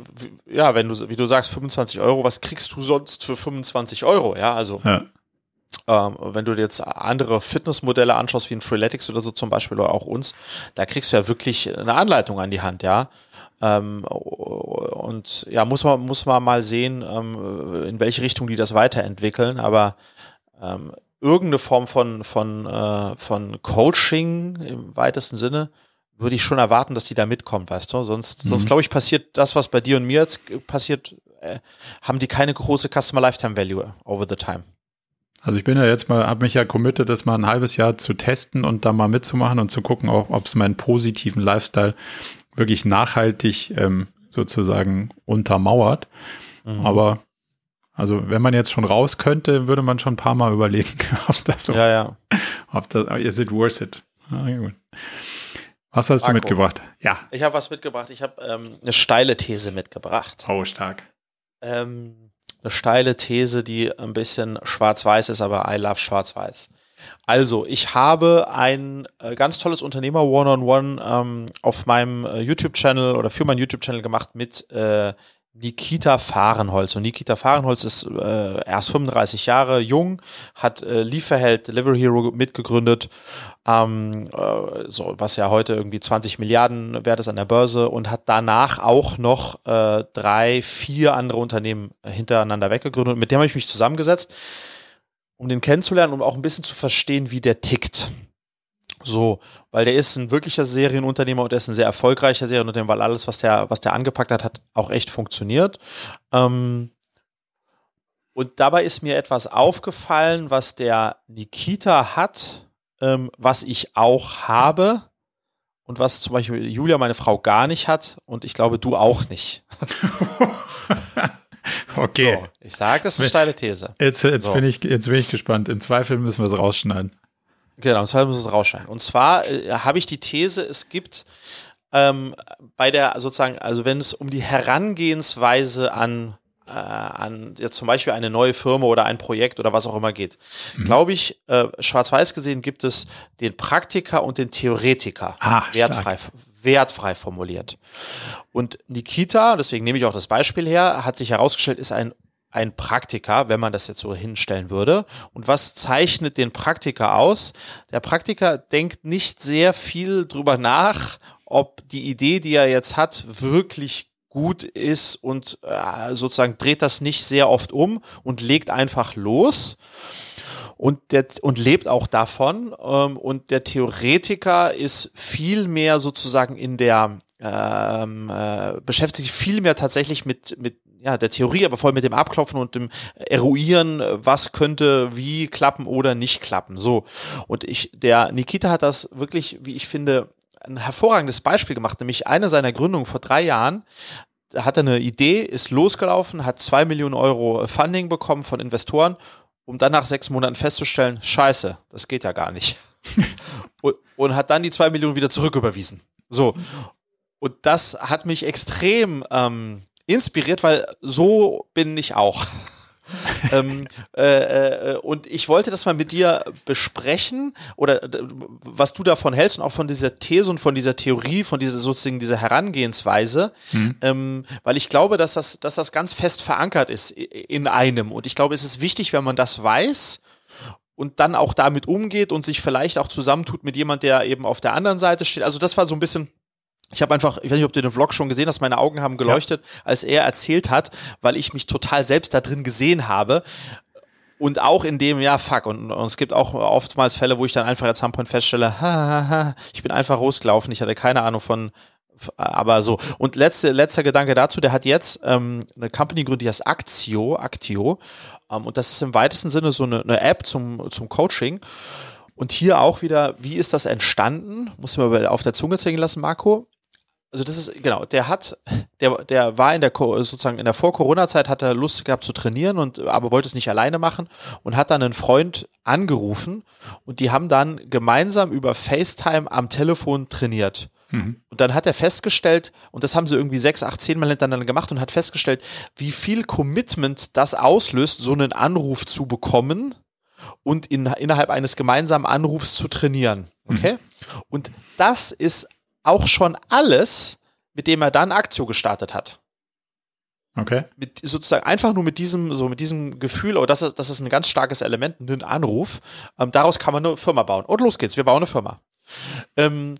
ja, wenn du, wie du sagst, 25 Euro, was kriegst du sonst für 25 Euro? Ja, also ja. Ähm, wenn du dir jetzt andere Fitnessmodelle anschaust, wie ein Freeletics oder so zum Beispiel oder auch uns, da kriegst du ja wirklich eine Anleitung an die Hand, ja. Ähm, und ja, muss man, muss man mal sehen, ähm, in welche Richtung die das weiterentwickeln, aber ähm, irgendeine Form von, von, äh, von Coaching im weitesten Sinne würde ich schon erwarten, dass die da mitkommt, weißt du? Sonst, mhm. sonst glaube ich, passiert das, was bei dir und mir jetzt passiert, äh, haben die keine große Customer Lifetime Value over the time. Also ich bin ja jetzt mal, habe mich ja committed, das mal ein halbes Jahr zu testen und da mal mitzumachen und zu gucken, ob es meinen positiven Lifestyle wirklich nachhaltig ähm, sozusagen untermauert. Mhm. Aber also wenn man jetzt schon raus könnte, würde man schon ein paar Mal überlegen, ob das so, ja, ja. ob das, is it worth it? Was hast Marco, du mitgebracht? Ja. Ich habe was mitgebracht. Ich habe ähm, eine steile These mitgebracht. Oh, stark. Ähm, eine steile These, die ein bisschen schwarz-weiß ist, aber I love schwarz-weiß. Also, ich habe ein äh, ganz tolles Unternehmer One-on-One ähm, auf meinem äh, YouTube-Channel oder für meinen YouTube-Channel gemacht mit äh, Nikita Fahrenholz. Und Nikita Fahrenholz ist äh, erst 35 Jahre jung, hat äh, Lieferheld Delivery Hero mitgegründet, ähm, äh, so, was ja heute irgendwie 20 Milliarden wert ist an der Börse und hat danach auch noch äh, drei, vier andere Unternehmen hintereinander weggegründet. Mit dem habe ich mich zusammengesetzt, um den kennenzulernen und um auch ein bisschen zu verstehen, wie der tickt. So, weil der ist ein wirklicher Serienunternehmer und er ist ein sehr erfolgreicher Serienunternehmer, weil alles, was der, was der angepackt hat, hat auch echt funktioniert. Ähm, und dabei ist mir etwas aufgefallen, was der Nikita hat, ähm, was ich auch habe und was zum Beispiel Julia, meine Frau, gar nicht hat und ich glaube, du auch nicht. okay. So, ich sage, das ist eine steile These. Jetzt, jetzt, so. bin ich, jetzt bin ich gespannt. Im Zweifel müssen wir es rausschneiden. Genau, das muss es rausscheinen. Und zwar äh, habe ich die These, es gibt ähm, bei der sozusagen, also wenn es um die Herangehensweise an äh, an jetzt zum Beispiel eine neue Firma oder ein Projekt oder was auch immer geht, mhm. glaube ich, äh, schwarz-weiß gesehen gibt es den Praktiker und den Theoretiker ah, wertfrei, wertfrei formuliert. Und Nikita, deswegen nehme ich auch das Beispiel her, hat sich herausgestellt, ist ein ein Praktiker, wenn man das jetzt so hinstellen würde. Und was zeichnet den Praktiker aus? Der Praktiker denkt nicht sehr viel drüber nach, ob die Idee, die er jetzt hat, wirklich gut ist und äh, sozusagen dreht das nicht sehr oft um und legt einfach los und, der, und lebt auch davon. Ähm, und der Theoretiker ist viel mehr sozusagen in der ähm, äh, beschäftigt sich viel mehr tatsächlich mit, mit ja, der Theorie, aber voll mit dem Abklopfen und dem Eruieren, was könnte wie klappen oder nicht klappen. So. Und ich, der Nikita hat das wirklich, wie ich finde, ein hervorragendes Beispiel gemacht, nämlich eine seiner Gründungen vor drei Jahren hat er eine Idee, ist losgelaufen, hat zwei Millionen Euro Funding bekommen von Investoren, um dann nach sechs Monaten festzustellen, scheiße, das geht ja gar nicht. und, und, hat dann die zwei Millionen wieder zurücküberwiesen. So. Und das hat mich extrem ähm, inspiriert, weil so bin ich auch. ähm, äh, äh, und ich wollte das mal mit dir besprechen oder was du davon hältst und auch von dieser These und von dieser Theorie, von dieser sozusagen dieser Herangehensweise, mhm. ähm, weil ich glaube, dass das, dass das ganz fest verankert ist in einem. Und ich glaube, es ist wichtig, wenn man das weiß und dann auch damit umgeht und sich vielleicht auch zusammentut mit jemand, der eben auf der anderen Seite steht. Also das war so ein bisschen ich habe einfach, ich weiß nicht, ob du den Vlog schon gesehen hast, meine Augen haben geleuchtet, ja. als er erzählt hat, weil ich mich total selbst da drin gesehen habe. Und auch in dem, ja, fuck. Und, und, es gibt auch oftmals Fälle, wo ich dann einfach at some point feststelle, ha, ha, ha, ich bin einfach rausgelaufen, ich hatte keine Ahnung von, aber so. Und letzte, letzter Gedanke dazu, der hat jetzt ähm, eine Company gegründet, die heißt Actio, Actio. Ähm, und das ist im weitesten Sinne so eine, eine App zum, zum Coaching. Und hier auch wieder, wie ist das entstanden? Muss ich mal auf der Zunge zählen lassen, Marco also das ist, genau, der hat, der, der war in der, sozusagen in der Vor-Corona-Zeit, hat er Lust gehabt zu trainieren und, aber wollte es nicht alleine machen und hat dann einen Freund angerufen und die haben dann gemeinsam über FaceTime am Telefon trainiert. Mhm. Und dann hat er festgestellt, und das haben sie irgendwie sechs, acht, zehn Mal hintereinander gemacht und hat festgestellt, wie viel Commitment das auslöst, so einen Anruf zu bekommen und in, innerhalb eines gemeinsamen Anrufs zu trainieren. Okay? Mhm. Und das ist auch schon alles, mit dem er dann Aktio gestartet hat. Okay. Mit, sozusagen einfach nur mit diesem, so mit diesem Gefühl, oh, das ist, das ist ein ganz starkes Element, ein Anruf. Ähm, daraus kann man eine Firma bauen. Und los geht's, wir bauen eine Firma. Ähm,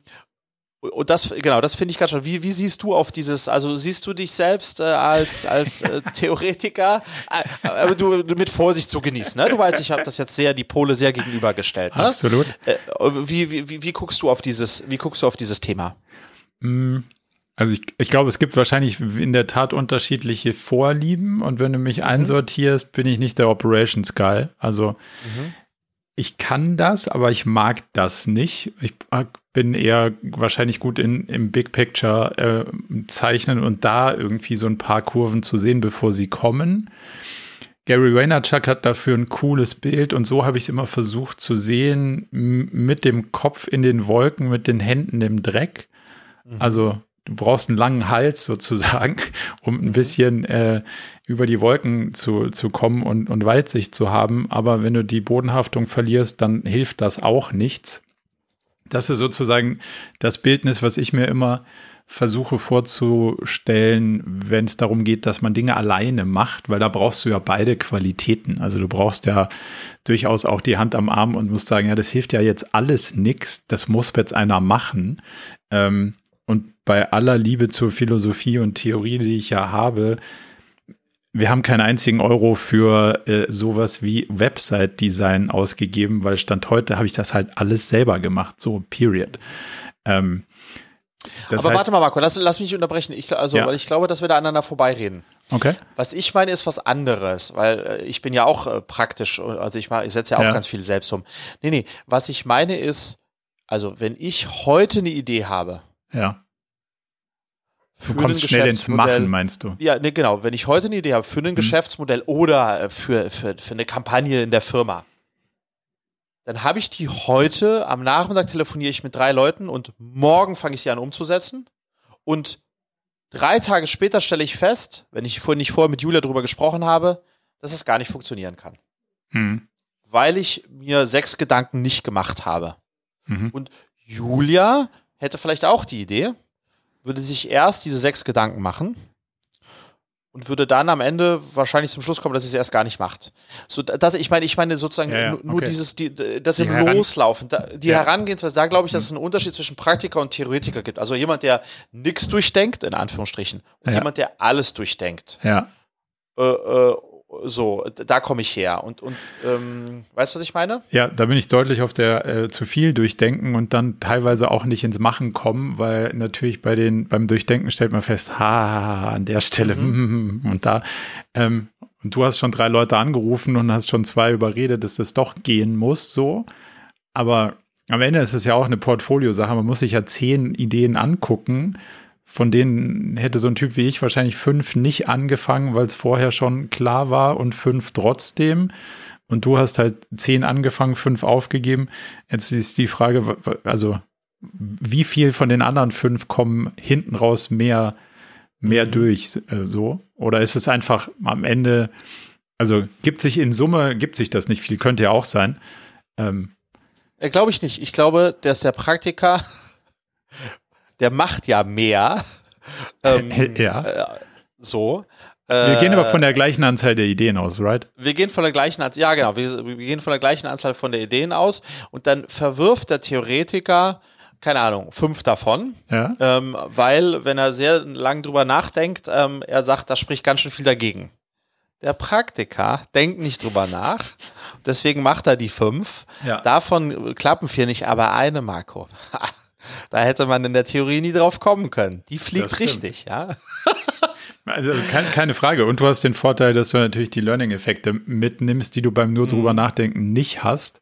und das, genau, das finde ich ganz schön. Wie, wie siehst du auf dieses, also siehst du dich selbst äh, als, als äh, Theoretiker, äh, aber du mit Vorsicht zu genießen, ne? Du weißt, ich habe das jetzt sehr, die Pole sehr gegenübergestellt. Ne? Absolut. Äh, wie, wie, wie, wie guckst du auf dieses, wie guckst du auf dieses Thema? Mm, also ich, ich glaube, es gibt wahrscheinlich in der Tat unterschiedliche Vorlieben und wenn du mich mhm. einsortierst, bin ich nicht der Operations Guy. Also mhm ich kann das, aber ich mag das nicht. Ich bin eher wahrscheinlich gut in, im Big Picture äh, zeichnen und da irgendwie so ein paar Kurven zu sehen, bevor sie kommen. Gary Vaynerchuk hat dafür ein cooles Bild und so habe ich es immer versucht zu sehen, mit dem Kopf in den Wolken, mit den Händen im Dreck. Mhm. Also du brauchst einen langen Hals sozusagen, um ein mhm. bisschen äh, über die Wolken zu, zu kommen und, und Weitsicht zu haben. Aber wenn du die Bodenhaftung verlierst, dann hilft das auch nichts. Das ist sozusagen das Bildnis, was ich mir immer versuche vorzustellen, wenn es darum geht, dass man Dinge alleine macht, weil da brauchst du ja beide Qualitäten. Also du brauchst ja durchaus auch die Hand am Arm und musst sagen, ja, das hilft ja jetzt alles nix, das muss jetzt einer machen. Ähm, und bei aller Liebe zur Philosophie und Theorie, die ich ja habe, wir haben keinen einzigen Euro für äh, sowas wie Website-Design ausgegeben, weil Stand heute habe ich das halt alles selber gemacht, so period. Ähm, Aber heißt, warte mal, Marco, lass, lass mich unterbrechen. Ich, also, ja. weil ich glaube, dass wir da aneinander vorbeireden. Okay. Was ich meine, ist was anderes, weil äh, ich bin ja auch äh, praktisch, also ich, ich setze ja auch ja. ganz viel selbst um. Nee, nee, was ich meine ist, also wenn ich heute eine Idee habe, ja Du kommst schnell ins Machen, meinst du? Ja, ne, genau. Wenn ich heute eine Idee habe für ein hm. Geschäftsmodell oder äh, für, für, für eine Kampagne in der Firma, dann habe ich die heute, am Nachmittag telefoniere ich mit drei Leuten und morgen fange ich sie an umzusetzen. Und drei Tage später stelle ich fest, wenn ich vorhin nicht vorher mit Julia darüber gesprochen habe, dass es gar nicht funktionieren kann. Hm. Weil ich mir sechs Gedanken nicht gemacht habe. Mhm. Und Julia hätte vielleicht auch die Idee, würde sich erst diese sechs Gedanken machen und würde dann am Ende wahrscheinlich zum Schluss kommen, dass sie es erst gar nicht macht. So, das, ich meine, ich meine sozusagen ja, ja, okay. nur dieses, die, das im die Loslaufen, da, die ja. Herangehensweise, da glaube ich, dass es einen Unterschied zwischen Praktiker und Theoretiker gibt. Also jemand, der nichts durchdenkt, in Anführungsstrichen, und jemand, der alles durchdenkt. Ja. Äh, äh, so, da komme ich her. Und, und ähm, weißt du, was ich meine? Ja, da bin ich deutlich auf der äh, zu viel Durchdenken und dann teilweise auch nicht ins Machen kommen, weil natürlich bei den, beim Durchdenken stellt man fest, ha, an der Stelle mhm. und da. Ähm, und du hast schon drei Leute angerufen und hast schon zwei überredet, dass das doch gehen muss, so. Aber am Ende ist es ja auch eine Portfoliosache. Man muss sich ja zehn Ideen angucken von denen hätte so ein Typ wie ich wahrscheinlich fünf nicht angefangen, weil es vorher schon klar war und fünf trotzdem. Und du hast halt zehn angefangen, fünf aufgegeben. Jetzt ist die Frage, also wie viel von den anderen fünf kommen hinten raus mehr, mehr mhm. durch, äh, so? Oder ist es einfach am Ende, also gibt sich in Summe, gibt sich das nicht viel, könnte ja auch sein. Ähm, äh, Glaube ich nicht. Ich glaube, dass der Praktiker der macht ja mehr. Ähm, ja. Äh, so. Wir gehen aber von der gleichen Anzahl der Ideen aus, right? Wir gehen von der gleichen Anzahl, ja genau, wir, wir, gehen von der gleichen Anzahl von der Ideen aus und dann verwirft der Theoretiker, keine Ahnung, fünf davon, ja. ähm, weil wenn er sehr lang drüber nachdenkt, ähm, er sagt, das spricht ganz schön viel dagegen. der Praktiker denkt nicht drüber nach. Deswegen macht er die fünf. Ja. Davon klappen vier nicht, aber eine, Marco. Da hätte man in der Theorie nie drauf kommen können. Die fliegt richtig, ja. Also keine, Frage. Und du hast den Vorteil, dass du natürlich die Learning-Effekte mitnimmst, die du beim nur drüber nachdenken nicht hast.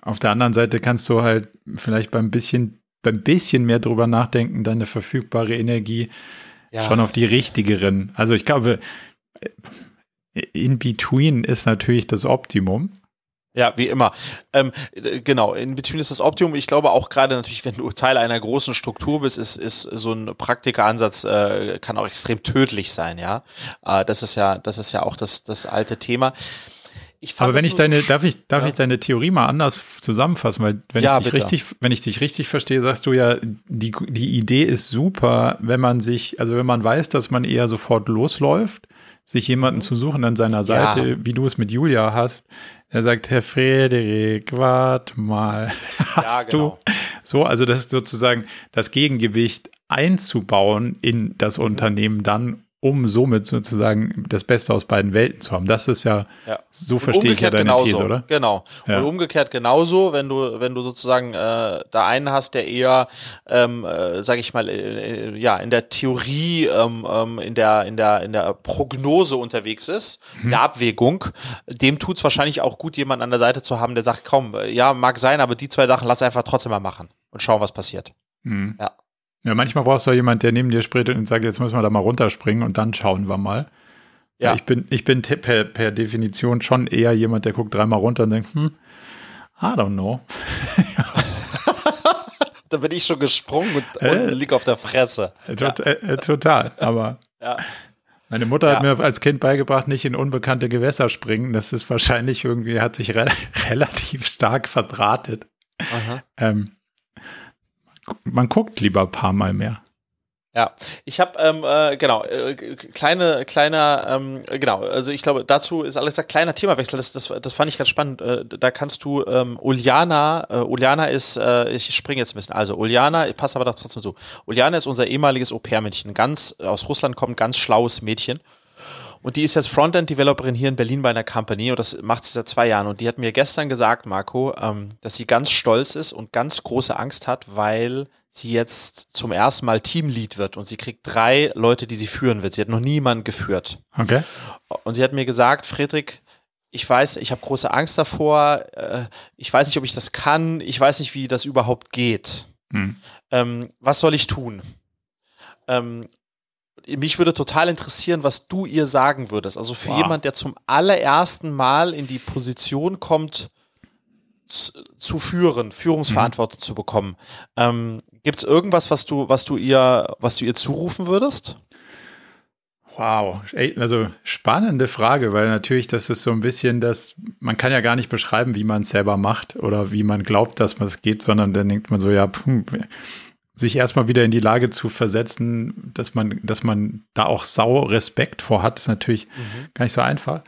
Auf der anderen Seite kannst du halt vielleicht beim bisschen, beim bisschen mehr drüber nachdenken, deine verfügbare Energie Ja. schon auf die richtigeren. Also ich glaube, in between ist natürlich das Optimum. Ja, wie immer. Ähm, äh, genau, in Between ist das Optimum. Ich glaube auch gerade natürlich, wenn du Teil einer großen Struktur bist, ist, ist so ein Praktikeransatz äh, kann auch extrem tödlich sein, ja. Äh, das ist ja, das ist ja auch das, das alte Thema. Aber wenn ich deine, darf ich, darf Ja. ich deine Theorie mal anders zusammenfassen, weil wenn Ja, ich dich bitte. richtig, wenn ich dich richtig verstehe, sagst du ja, die, die Idee ist super, wenn man sich, also wenn man weiß, dass man eher sofort losläuft, sich jemanden zu suchen an seiner Seite, Mhm. Ja. wie du es mit Julia hast, der sagt, Herr Frederik, warte mal, hast genau. du so, also das ist sozusagen das Gegengewicht einzubauen in das. Unternehmen dann, um somit sozusagen das Beste aus beiden Welten zu haben. Das ist ja, Ja. so verstehe ich ja deine genauso, These, oder? Genau. Ja. Und umgekehrt genauso, wenn du, wenn du sozusagen äh, da einen hast, der eher, ähm, äh, sag ich mal, äh, äh, ja, in der Theorie, ähm, ähm, in der, in der, in der Prognose unterwegs ist, Mhm. in der Abwägung, dem tut's wahrscheinlich auch gut, jemanden an der Seite zu haben, der sagt, komm, äh, ja, mag sein, aber die zwei Sachen lass einfach trotzdem mal machen und schauen, was passiert. Mhm. Ja. Ja, manchmal brauchst du auch jemand, der neben dir spricht und sagt, jetzt müssen wir da mal runterspringen und dann schauen wir mal. Ja. Ich bin, ich bin per, per Definition schon eher jemand, der guckt dreimal runter und denkt, hm, I don't know. Da bin ich schon gesprungen und, Äh. und lieg auf der Fresse. Tot, äh, äh, total. Aber Ja. meine Mutter hat Ja. mir als Kind beigebracht, nicht in unbekannte Gewässer springen. Das ist wahrscheinlich irgendwie, hat sich re relativ stark verdrahtet. Aha. Ähm, man guckt lieber ein paar Mal mehr. Ja, ich habe ähm, äh, genau äh, kleine kleiner ähm, äh, genau also ich glaube dazu ist alles ein kleiner Themawechsel das, das das fand ich ganz spannend äh, da kannst du ähm, Uliana äh, Uliana ist äh, ich springe jetzt ein bisschen also Uliana passt aber da trotzdem so Uliana ist unser ehemaliges Au-pair-Mädchen ganz aus Russland kommt ganz schlaues Mädchen und die ist jetzt Frontend-Developerin hier in Berlin bei einer Company und das macht sie seit zwei Jahren. Und die hat mir gestern gesagt, Marco, ähm, dass sie ganz stolz ist und ganz große Angst hat, weil sie jetzt zum ersten Mal Teamlead wird und sie kriegt drei Leute, die sie führen wird. Sie hat noch niemanden geführt. Okay? Und sie hat mir gesagt, Friedrich, ich weiß, ich habe große Angst davor, äh, ich weiß nicht, ob ich das kann, ich weiß nicht, wie das überhaupt geht. Hm. Ähm, was soll ich tun? Ähm, mich würde total interessieren, was du ihr sagen würdest. Also für Wow. jemand, der zum allerersten Mal in die Position kommt, zu, zu führen, Führungsverantwortung zu bekommen. Ähm, Gibt es irgendwas, was du, was du ihr, was du ihr zurufen würdest? Wow, also spannende Frage, weil natürlich das ist so ein bisschen das, man kann ja gar nicht beschreiben, wie man es selber macht oder wie man glaubt, dass man es geht, sondern dann denkt man so, ja, sich erstmal wieder in die Lage zu versetzen, dass man, dass man da auch sau Respekt vor hat, ist natürlich gar nicht so einfach.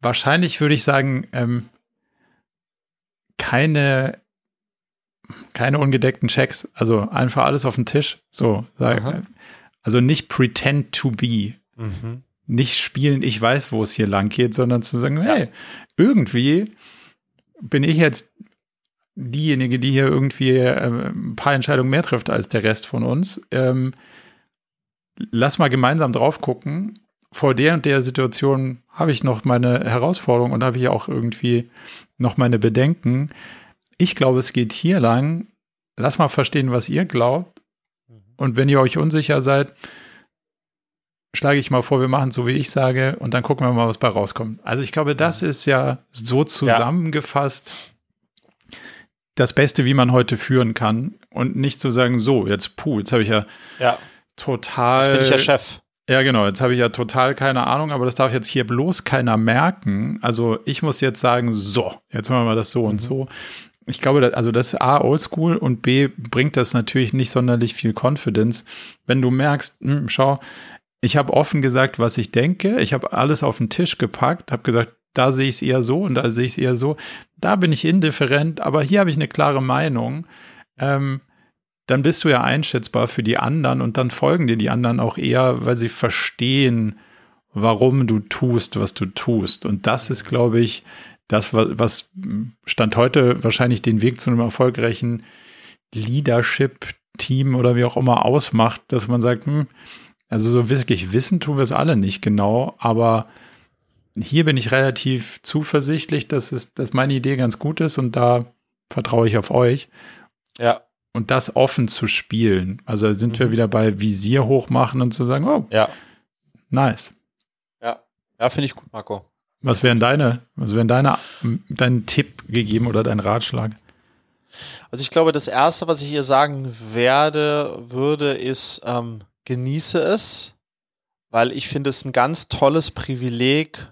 Wahrscheinlich würde ich sagen, ähm, keine, keine ungedeckten Checks, also einfach alles auf den Tisch, so, Aha. sag, also nicht pretend to be, Mhm. nicht spielen, ich weiß, wo es hier lang geht, sondern zu sagen, hey, irgendwie bin ich jetzt diejenige, die hier irgendwie äh, ein paar Entscheidungen mehr trifft als der Rest von uns. Ähm, lass mal gemeinsam drauf gucken. Vor der und der Situation habe ich noch meine Herausforderung und habe ich auch irgendwie noch meine Bedenken. Ich glaube, es geht hier lang. Lass mal verstehen, was ihr glaubt. Und wenn ihr euch unsicher seid, schlage ich mal vor, wir machen es so, wie ich sage, und dann gucken wir mal, was bei rauskommt. Also ich glaube, das ist ja so zusammengefasst das Beste, wie man heute führen kann. Und nicht zu sagen, so, jetzt, puh, jetzt habe ich ja Ja, total. jetzt bin ich ja Chef. Ja, genau. Jetzt habe ich ja total keine Ahnung, aber das darf jetzt hier bloß keiner merken. Also ich muss jetzt sagen, so, jetzt machen wir mal das so und so. Ich glaube, das, also das ist A, oldschool und B, bringt das natürlich nicht sonderlich viel Confidence. Wenn du merkst, hm, schau, ich habe offen gesagt, was ich denke. Ich habe alles auf den Tisch gepackt, habe gesagt, da sehe ich es eher so und da sehe ich es eher so. Da bin ich indifferent, aber hier habe ich eine klare Meinung. Ähm, dann bist du ja einschätzbar für die anderen und dann folgen dir die anderen auch eher, weil sie verstehen, warum du tust, was du tust. Und das ist, glaube ich, das, was Stand heute wahrscheinlich den Weg zu einem erfolgreichen Leadership-Team oder wie auch immer ausmacht, dass man sagt, hm, also so wirklich wissen tun wir es alle nicht genau, aber hier bin ich relativ zuversichtlich, dass, es, dass meine Idee ganz gut ist und da vertraue ich auf euch. Ja. Und das offen zu spielen. Also sind mhm. wir wieder bei Visier hochmachen und zu sagen, oh, ja. nice. Ja, ja, finde ich gut, Marco. Was wären deine, was wären deine, dein Tipp gegeben oder dein Ratschlag? Also ich glaube, das erste, was ich hier sagen werde, würde, ist, ähm, genieße es, weil ich finde es ein ganz tolles Privileg,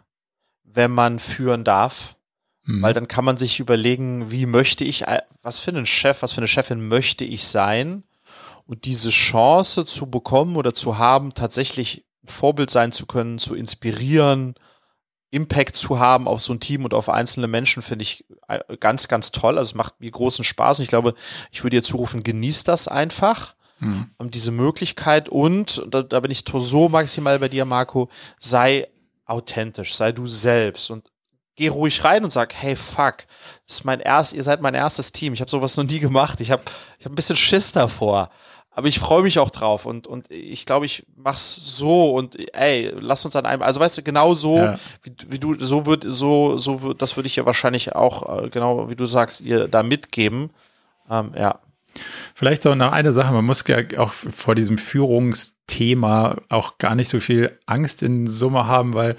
wenn man führen darf. Mhm. Weil dann kann man sich überlegen, wie möchte ich, was für einen Chef, was für eine Chefin möchte ich sein? Und diese Chance zu bekommen oder zu haben, tatsächlich Vorbild sein zu können, zu inspirieren, Impact zu haben auf so ein Team und auf einzelne Menschen, finde ich äh, ganz, ganz toll. Also es macht mir großen Spaß. Und ich glaube, ich würde dir zurufen, genieß das einfach. Mhm. Diese Möglichkeit und, da, da bin ich so maximal bei dir, Marco, sei authentisch, sei du selbst und geh ruhig rein und sag, hey, fuck, das ist mein erst, ihr seid mein erstes Team. Ich habe sowas noch nie gemacht. Ich habe ich hab ein bisschen Schiss davor. Aber ich freue mich auch drauf und, und ich glaube, ich mach's so und ey, lass uns an einem, also weißt du, genau so, ja. wie, wie, du, so wird, so, so wird, das würde ich ja wahrscheinlich auch, äh, genau wie du sagst, ihr da mitgeben. Ähm, ja. Vielleicht auch noch eine Sache, man muss ja auch vor diesem Führungsthema auch gar nicht so viel Angst in Summe haben, weil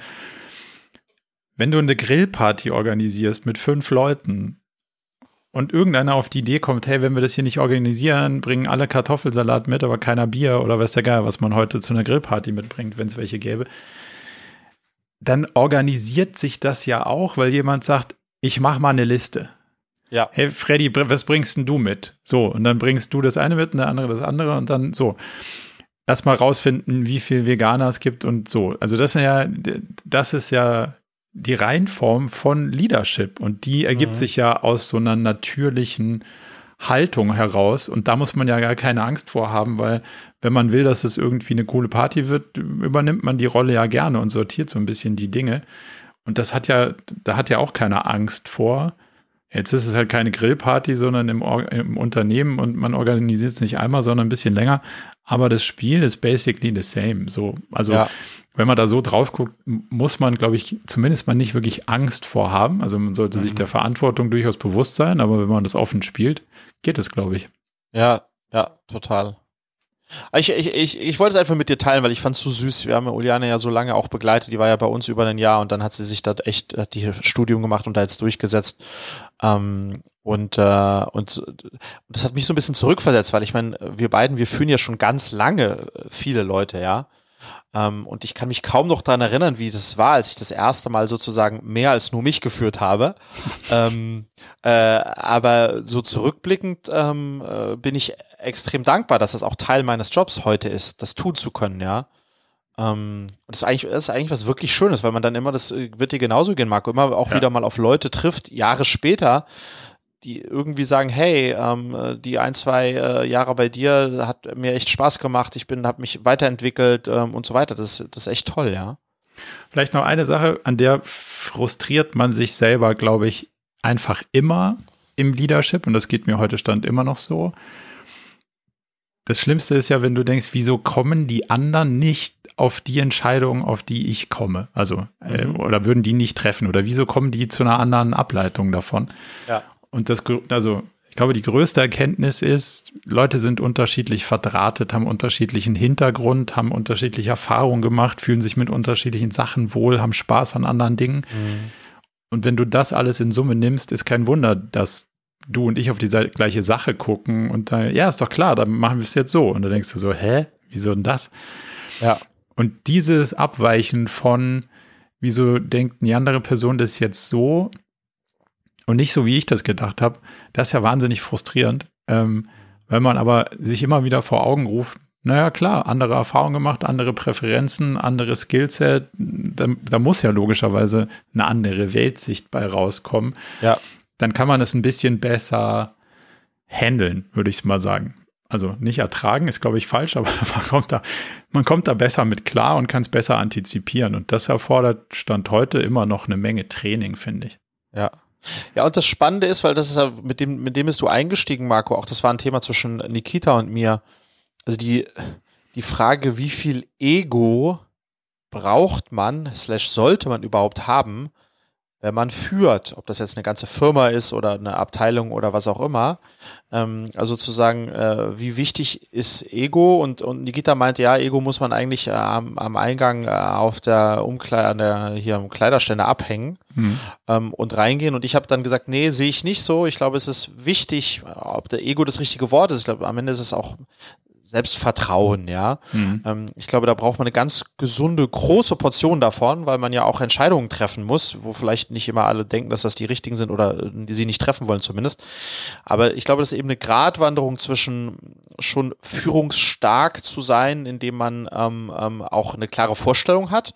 wenn du eine Grillparty organisierst mit fünf Leuten und irgendeiner auf die Idee kommt, hey, wenn wir das hier nicht organisieren, bringen alle Kartoffelsalat mit, aber keiner Bier oder weiß der Geil, was man heute zu einer Grillparty mitbringt, wenn es welche gäbe, dann organisiert sich das ja auch, weil jemand sagt, ich mache mal eine Liste. Ja. Hey, Freddy, was bringst denn du mit? So, und dann bringst du das eine mit und der andere das andere und dann so. Erstmal rausfinden, wie viel Veganer es gibt und so. Also das ist ja, das ist ja die Reinform von Leadership und die ergibt mhm. sich ja aus so einer natürlichen Haltung heraus und da muss man ja gar keine Angst vor haben, weil wenn man will, dass es irgendwie eine coole Party wird, übernimmt man die Rolle ja gerne und sortiert so ein bisschen die Dinge. Und das hat ja, da hat ja auch keine Angst vor. Jetzt ist es halt keine Grillparty, sondern im, im Unternehmen und man organisiert es nicht einmal, sondern ein bisschen länger. Aber das Spiel ist basically the same. So, also ja. wenn man da so drauf guckt, muss man, glaube ich, zumindest mal nicht wirklich Angst vorhaben. Also man sollte mhm. sich der Verantwortung durchaus bewusst sein, aber wenn man das offen spielt, geht es, glaube ich. Ja, ja, total. Ich, ich, ich, ich wollte es einfach mit dir teilen, weil ich fand es so süß. Wir haben ja Uliane ja so lange auch begleitet. Die war ja bei uns über ein Jahr und dann hat sie sich da echt hat die Studium gemacht und da jetzt durchgesetzt. Ähm, und, äh, und das hat mich so ein bisschen zurückversetzt, weil ich meine, wir beiden, wir führen ja schon ganz lange viele Leute, ja. Ähm, und ich kann mich kaum noch daran erinnern, wie das war, als ich das erste Mal sozusagen mehr als nur mich geführt habe. ähm, äh, aber so zurückblickend ähm, äh, bin ich extrem dankbar, dass das auch Teil meines Jobs heute ist, das tun zu können, ja. Ähm, das, ist eigentlich, das ist eigentlich was wirklich Schönes, weil man dann immer, das äh, wird dir genauso gehen, Marco, immer auch ja. wieder mal auf Leute trifft, Jahre später, die irgendwie sagen, hey, ähm, die ein, zwei äh, Jahre bei dir hat mir echt Spaß gemacht, ich bin, habe mich weiterentwickelt ähm, und so weiter. Das, das ist echt toll, ja. Vielleicht noch eine Sache, an der frustriert man sich selber, glaube ich, einfach immer im Leadership und das geht mir heute Stand immer noch so. Das Schlimmste ist ja, wenn du denkst, wieso kommen die anderen nicht auf die Entscheidung, auf die ich komme? Also, äh, mhm. oder würden die nicht treffen? Oder wieso kommen die zu einer anderen Ableitung davon? Ja. Und das, also ich glaube, die größte Erkenntnis ist, Leute sind unterschiedlich verdrahtet, haben unterschiedlichen Hintergrund, haben unterschiedliche Erfahrungen gemacht, fühlen sich mit unterschiedlichen Sachen wohl, haben Spaß an anderen Dingen. Mhm. Und wenn du das alles in Summe nimmst, ist kein Wunder, dass du und ich auf die gleiche Sache gucken und da, ja, ist doch klar, dann machen wir es jetzt so. Und da denkst du so, hä, wieso denn das? Ja. Und dieses Abweichen von, wieso denkt die andere Person das jetzt so, und nicht so, wie ich das gedacht habe. Das ist ja wahnsinnig frustrierend, ähm, weil man aber sich immer wieder vor Augen ruft, naja, klar, andere Erfahrungen gemacht, andere Präferenzen, andere Skillset. Da, da, muss ja logischerweise eine andere Weltsicht bei rauskommen. Ja. Dann kann man es ein bisschen besser handeln, würde ich mal sagen. Also nicht ertragen ist, glaube ich, falsch, aber man kommt da, man kommt da besser mit klar und kann es besser antizipieren. Und das erfordert Stand heute immer noch eine Menge Training, finde ich. Ja. Ja, und das Spannende ist, weil das ist ja, mit dem, mit dem bist du eingestiegen, Marco, auch das war ein Thema zwischen Nikita und mir. Also die, die Frage, wie viel Ego braucht man, slash sollte man überhaupt haben, wenn man führt, ob das jetzt eine ganze Firma ist oder eine Abteilung oder was auch immer. Ähm, also zu sagen, äh, wie wichtig ist Ego? Und, und Nikita meinte, ja, Ego muss man eigentlich äh, am, am Eingang äh, auf der Umkleide, hier am Kleiderständer abhängen mhm. ähm, und reingehen. Und ich habe dann gesagt, nee, sehe ich nicht so. Ich glaube, es ist wichtig, ob der Ego das richtige Wort ist. Ich glaube, am Ende ist es auch Selbstvertrauen, ja. Mhm. Ähm, ich glaube, da braucht man eine ganz gesunde, große Portion davon, weil man ja auch Entscheidungen treffen muss, wo vielleicht nicht immer alle denken, dass das die richtigen sind oder äh, die sie nicht treffen wollen zumindest. Aber ich glaube, das ist eben eine Gratwanderung zwischen schon führungsstark zu sein, indem man ähm, ähm, auch eine klare Vorstellung hat,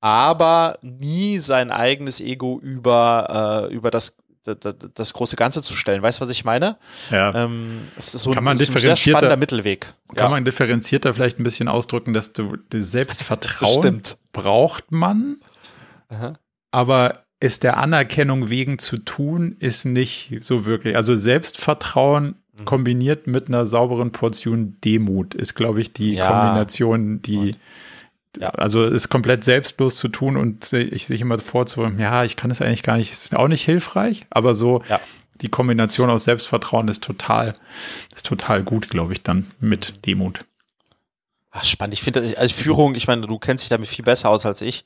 aber nie sein eigenes Ego über, äh, über das das große Ganze zu stellen. Weißt du, was ich meine? Ja. Ähm, es ist so kann man ein, ein sehr spannender Mittelweg. Kann ja. man differenzierter vielleicht ein bisschen ausdrücken, dass du Selbstvertrauen braucht man, Aha. aber es der Anerkennung wegen zu tun, ist nicht so wirklich. Also Selbstvertrauen mhm. kombiniert mit einer sauberen Portion Demut ist, glaube ich, die ja. Kombination, die und ja. Also ist komplett selbstlos zu tun und ich sehe immer vor zu, ja, ich kann es eigentlich gar nicht, ist auch nicht hilfreich, aber so ja. die Kombination aus Selbstvertrauen ist total, ist total gut, glaube ich, dann mit Demut. Ach, spannend. Ich finde, als Führung, ich meine, du kennst dich damit viel besser aus als ich.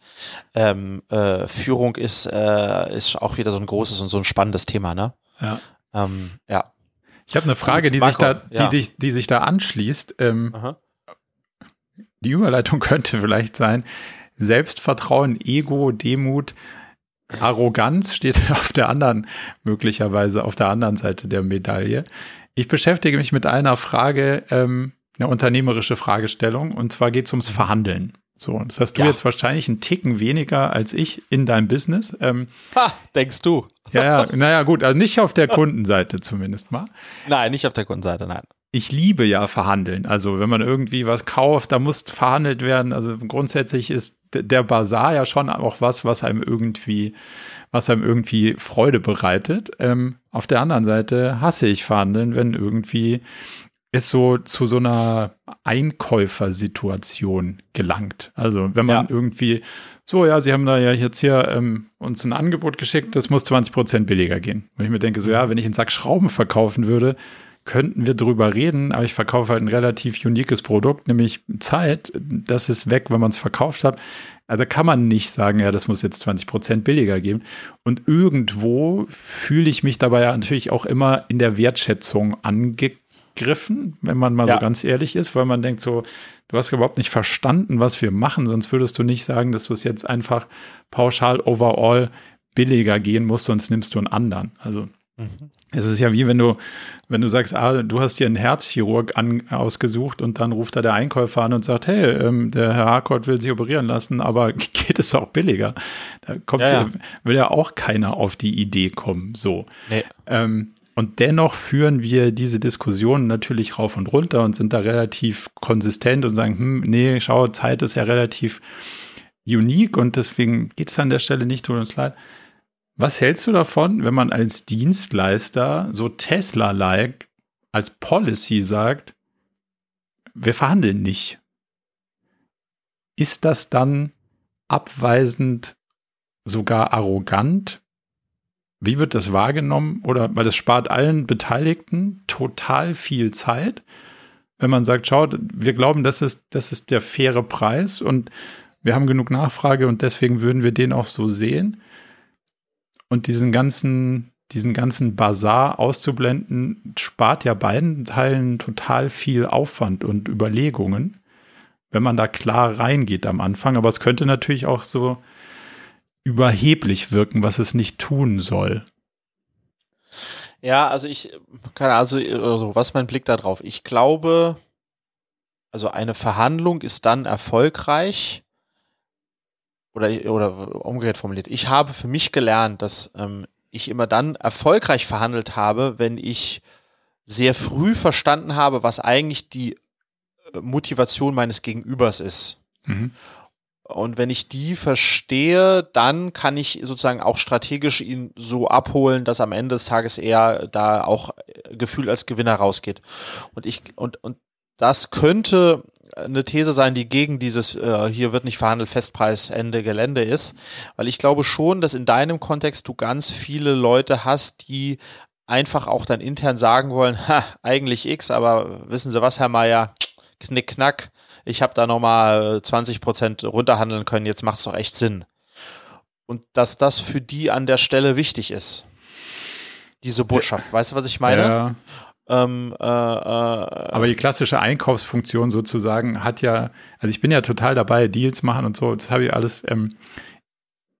Ähm, äh, Führung ist, äh, ist auch wieder so ein großes und so ein spannendes Thema, ne? Ja. Ähm, ja. Ich habe eine Frage, die sich da, die, ja. die, die, sich da anschließt. Ähm, die Überleitung könnte vielleicht sein, Selbstvertrauen, Ego, Demut, Arroganz steht auf der anderen, möglicherweise auf der anderen Seite der Medaille. Ich beschäftige mich mit einer Frage, ähm, eine unternehmerische Fragestellung, und zwar geht es ums Verhandeln. So, das hast du ja. jetzt wahrscheinlich einen Ticken weniger als ich in deinem Business. Ähm, ha, denkst du? Ja, ja, naja, gut, also nicht auf der Kundenseite zumindest mal. Nein, nicht auf der Kundenseite, nein ich liebe ja verhandeln. Also wenn man irgendwie was kauft, da muss verhandelt werden. Also grundsätzlich ist der Bazar ja schon auch was, was einem irgendwie, was einem irgendwie Freude bereitet. Ähm, auf der anderen Seite hasse ich verhandeln, wenn irgendwie es so zu so einer Einkäufersituation gelangt. Also wenn man ja. irgendwie so, ja, sie haben da ja jetzt hier ähm, uns ein Angebot geschickt, das muss 20 Prozent billiger gehen. Und ich mir denke so, ja, wenn ich einen Sack Schrauben verkaufen würde, könnten wir drüber reden, aber ich verkaufe halt ein relativ uniques Produkt, nämlich Zeit. Das ist weg, wenn man es verkauft hat. Also kann man nicht sagen, ja, das muss jetzt 20 Prozent billiger geben. Und irgendwo fühle ich mich dabei ja natürlich auch immer in der Wertschätzung angegriffen, wenn man mal ja. so ganz ehrlich ist, weil man denkt so, du hast überhaupt nicht verstanden, was wir machen, sonst würdest du nicht sagen, dass du es jetzt einfach pauschal overall billiger gehen musst, sonst nimmst du einen anderen. Also. Es ist ja wie wenn du, wenn du sagst, ah, du hast dir einen Herzchirurg an, ausgesucht und dann ruft da der Einkäufer an und sagt, hey, ähm, der Herr Harcourt will sich operieren lassen, aber geht es auch billiger? Da kommt ja, ja. will ja auch keiner auf die Idee kommen. So. Nee. Ähm, und dennoch führen wir diese Diskussionen natürlich rauf und runter und sind da relativ konsistent und sagen, hm, nee, schau, Zeit ist ja relativ unique und deswegen geht es an der Stelle nicht, tut uns leid. Was hältst du davon, wenn man als Dienstleister so Tesla-like als Policy sagt, wir verhandeln nicht? Ist das dann abweisend, sogar arrogant? Wie wird das wahrgenommen? Oder weil es spart allen Beteiligten total viel Zeit, wenn man sagt, schaut, wir glauben, das ist, das ist der faire Preis und wir haben genug Nachfrage und deswegen würden wir den auch so sehen und diesen ganzen, diesen ganzen Bazar auszublenden, spart ja beiden Teilen total viel Aufwand und Überlegungen, wenn man da klar reingeht am Anfang. Aber es könnte natürlich auch so überheblich wirken, was es nicht tun soll. Ja, also ich, keine also, also was ist mein Blick da drauf? Ich glaube, also eine Verhandlung ist dann erfolgreich, oder, oder umgekehrt formuliert, ich habe für mich gelernt, dass ähm, ich immer dann erfolgreich verhandelt habe, wenn ich sehr früh verstanden habe, was eigentlich die äh, Motivation meines Gegenübers ist. Mhm. Und wenn ich die verstehe, dann kann ich sozusagen auch strategisch ihn so abholen, dass am Ende des Tages er da auch äh, Gefühl als Gewinner rausgeht. Und ich, und, und das könnte eine These sein, die gegen dieses äh, hier wird nicht verhandelt, Festpreis, Ende Gelände ist. Weil ich glaube schon, dass in deinem Kontext du ganz viele Leute hast, die einfach auch dann intern sagen wollen, ha, eigentlich X, aber wissen Sie was, Herr Meier, knick, knack, ich habe da nochmal 20 Prozent runterhandeln können, jetzt macht es doch echt Sinn. Und dass das für die an der Stelle wichtig ist. Diese Botschaft. Weißt du, was ich meine? Ja. Ähm, äh, äh, Aber die klassische Einkaufsfunktion sozusagen hat ja, also ich bin ja total dabei, Deals machen und so, das habe ich alles, ähm,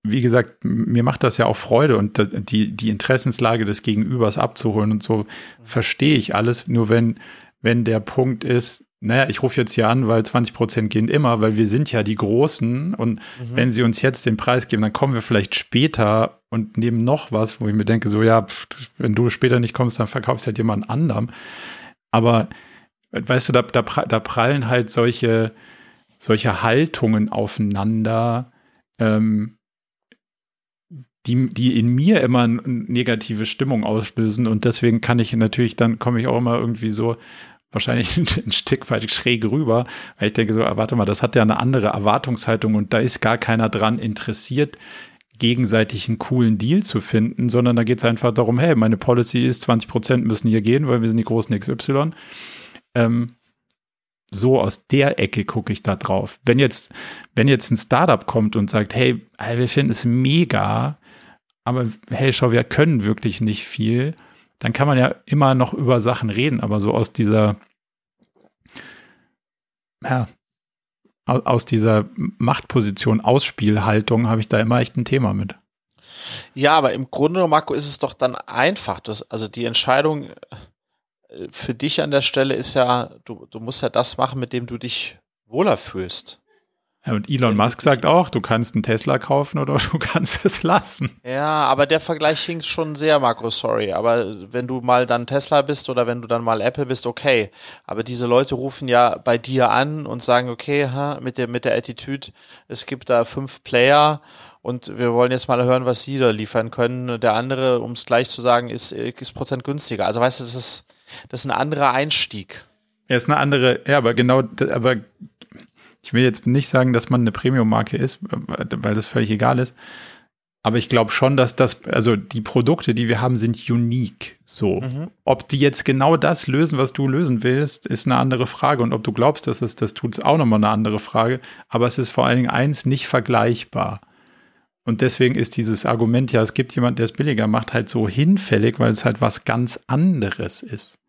wie gesagt, mir macht das ja auch Freude und die, die Interessenslage des Gegenübers abzuholen und so verstehe ich alles. Nur wenn, wenn der Punkt ist, naja, ich rufe jetzt hier an, weil 20 Prozent gehen immer, weil wir sind ja die Großen und mhm. wenn sie uns jetzt den Preis geben, dann kommen wir vielleicht später und nehmen noch was, wo ich mir denke, so ja, pff, wenn du später nicht kommst, dann verkaufst du halt jemand anderem. Aber weißt du, da, da, da prallen halt solche, solche Haltungen aufeinander, ähm, die, die in mir immer eine negative Stimmung auslösen und deswegen kann ich natürlich, dann komme ich auch immer irgendwie so wahrscheinlich ein Stück weit schräg rüber, weil ich denke so, ah, warte mal, das hat ja eine andere Erwartungshaltung und da ist gar keiner dran interessiert, gegenseitig einen coolen Deal zu finden, sondern da geht es einfach darum, hey, meine Policy ist, 20 Prozent müssen hier gehen, weil wir sind die großen XY. Ähm, so aus der Ecke gucke ich da drauf. Wenn jetzt, wenn jetzt ein Startup kommt und sagt, hey, wir finden es mega, aber hey, schau, wir können wirklich nicht viel, dann kann man ja immer noch über Sachen reden, aber so aus dieser, ja, aus dieser Machtposition, Ausspielhaltung habe ich da immer echt ein Thema mit. Ja, aber im Grunde, Marco, ist es doch dann einfach. Das, also die Entscheidung äh, für dich an der Stelle ist ja, du, du musst ja das machen, mit dem du dich wohler fühlst. Ja, und Elon Musk sagt auch, du kannst einen Tesla kaufen oder du kannst es lassen. Ja, aber der Vergleich hinkt schon sehr, Marco, sorry. Aber wenn du mal dann Tesla bist oder wenn du dann mal Apple bist, okay. Aber diese Leute rufen ja bei dir an und sagen, okay, ha, mit der, mit der Attitüde, es gibt da fünf Player und wir wollen jetzt mal hören, was sie da liefern können. Der andere, um es gleich zu sagen, ist x Prozent günstiger. Also weißt du, das ist, das ist ein anderer Einstieg. Er ist eine andere, ja, aber genau, aber ich will jetzt nicht sagen, dass man eine Premium-Marke ist, weil das völlig egal ist. Aber ich glaube schon, dass das, also die Produkte, die wir haben, sind unique. So. Mhm. Ob die jetzt genau das lösen, was du lösen willst, ist eine andere Frage. Und ob du glaubst, dass es das tut, ist auch nochmal eine andere Frage. Aber es ist vor allen Dingen eins nicht vergleichbar. Und deswegen ist dieses Argument, ja, es gibt jemand, der es billiger macht, halt so hinfällig, weil es halt was ganz anderes ist.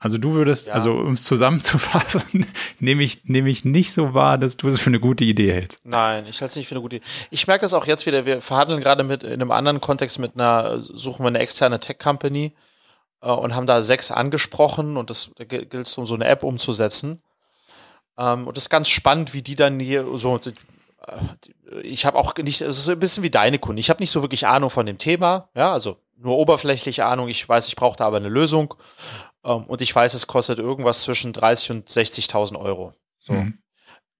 Also du würdest, ja. also um es zusammenzufassen, nehme ich, nehme ich nicht so wahr, dass du es für eine gute Idee hältst. Nein, ich halte es nicht für eine gute Idee. Ich merke das auch jetzt wieder, wir verhandeln gerade mit in einem anderen Kontext mit einer, suchen wir eine externe Tech-Company äh, und haben da sechs angesprochen und das da gilt es, um so eine App umzusetzen. Ähm, und das ist ganz spannend, wie die dann hier so äh, ich habe auch nicht, es ist ein bisschen wie deine Kunden. Ich habe nicht so wirklich Ahnung von dem Thema, ja, also nur oberflächliche Ahnung. Ich weiß, ich brauche da aber eine Lösung. Ähm, und ich weiß, es kostet irgendwas zwischen 30 und 60.000 Euro. So. Mhm.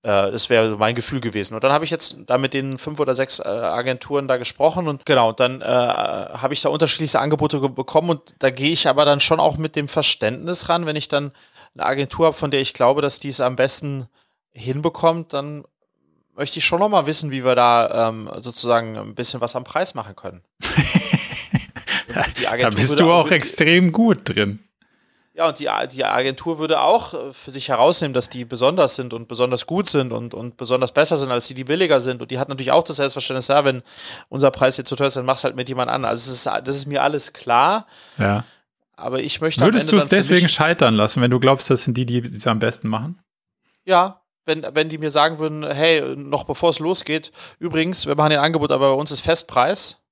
Äh, das wäre mein Gefühl gewesen. Und dann habe ich jetzt da mit den fünf oder sechs äh, Agenturen da gesprochen und genau, dann äh, habe ich da unterschiedliche Angebote bekommen und da gehe ich aber dann schon auch mit dem Verständnis ran, wenn ich dann eine Agentur habe, von der ich glaube, dass die es am besten hinbekommt, dann möchte ich schon noch mal wissen, wie wir da ähm, sozusagen ein bisschen was am Preis machen können. da bist du auch extrem gut drin. Ja, und die, die Agentur würde auch äh, für sich herausnehmen, dass die besonders sind und besonders gut sind und, und besonders besser sind als die, die billiger sind. Und die hat natürlich auch das Selbstverständnis, ja, wenn unser Preis jetzt zu teuer ist, dann mach's halt mit jemand an. Also ist, das ist mir alles klar. Ja. Aber ich möchte. Würdest du es deswegen scheitern lassen, wenn du glaubst, das sind die, die es am besten machen? Ja, wenn, wenn die mir sagen würden, hey, noch bevor es losgeht, übrigens, wir machen ein Angebot, aber bei uns ist Festpreis,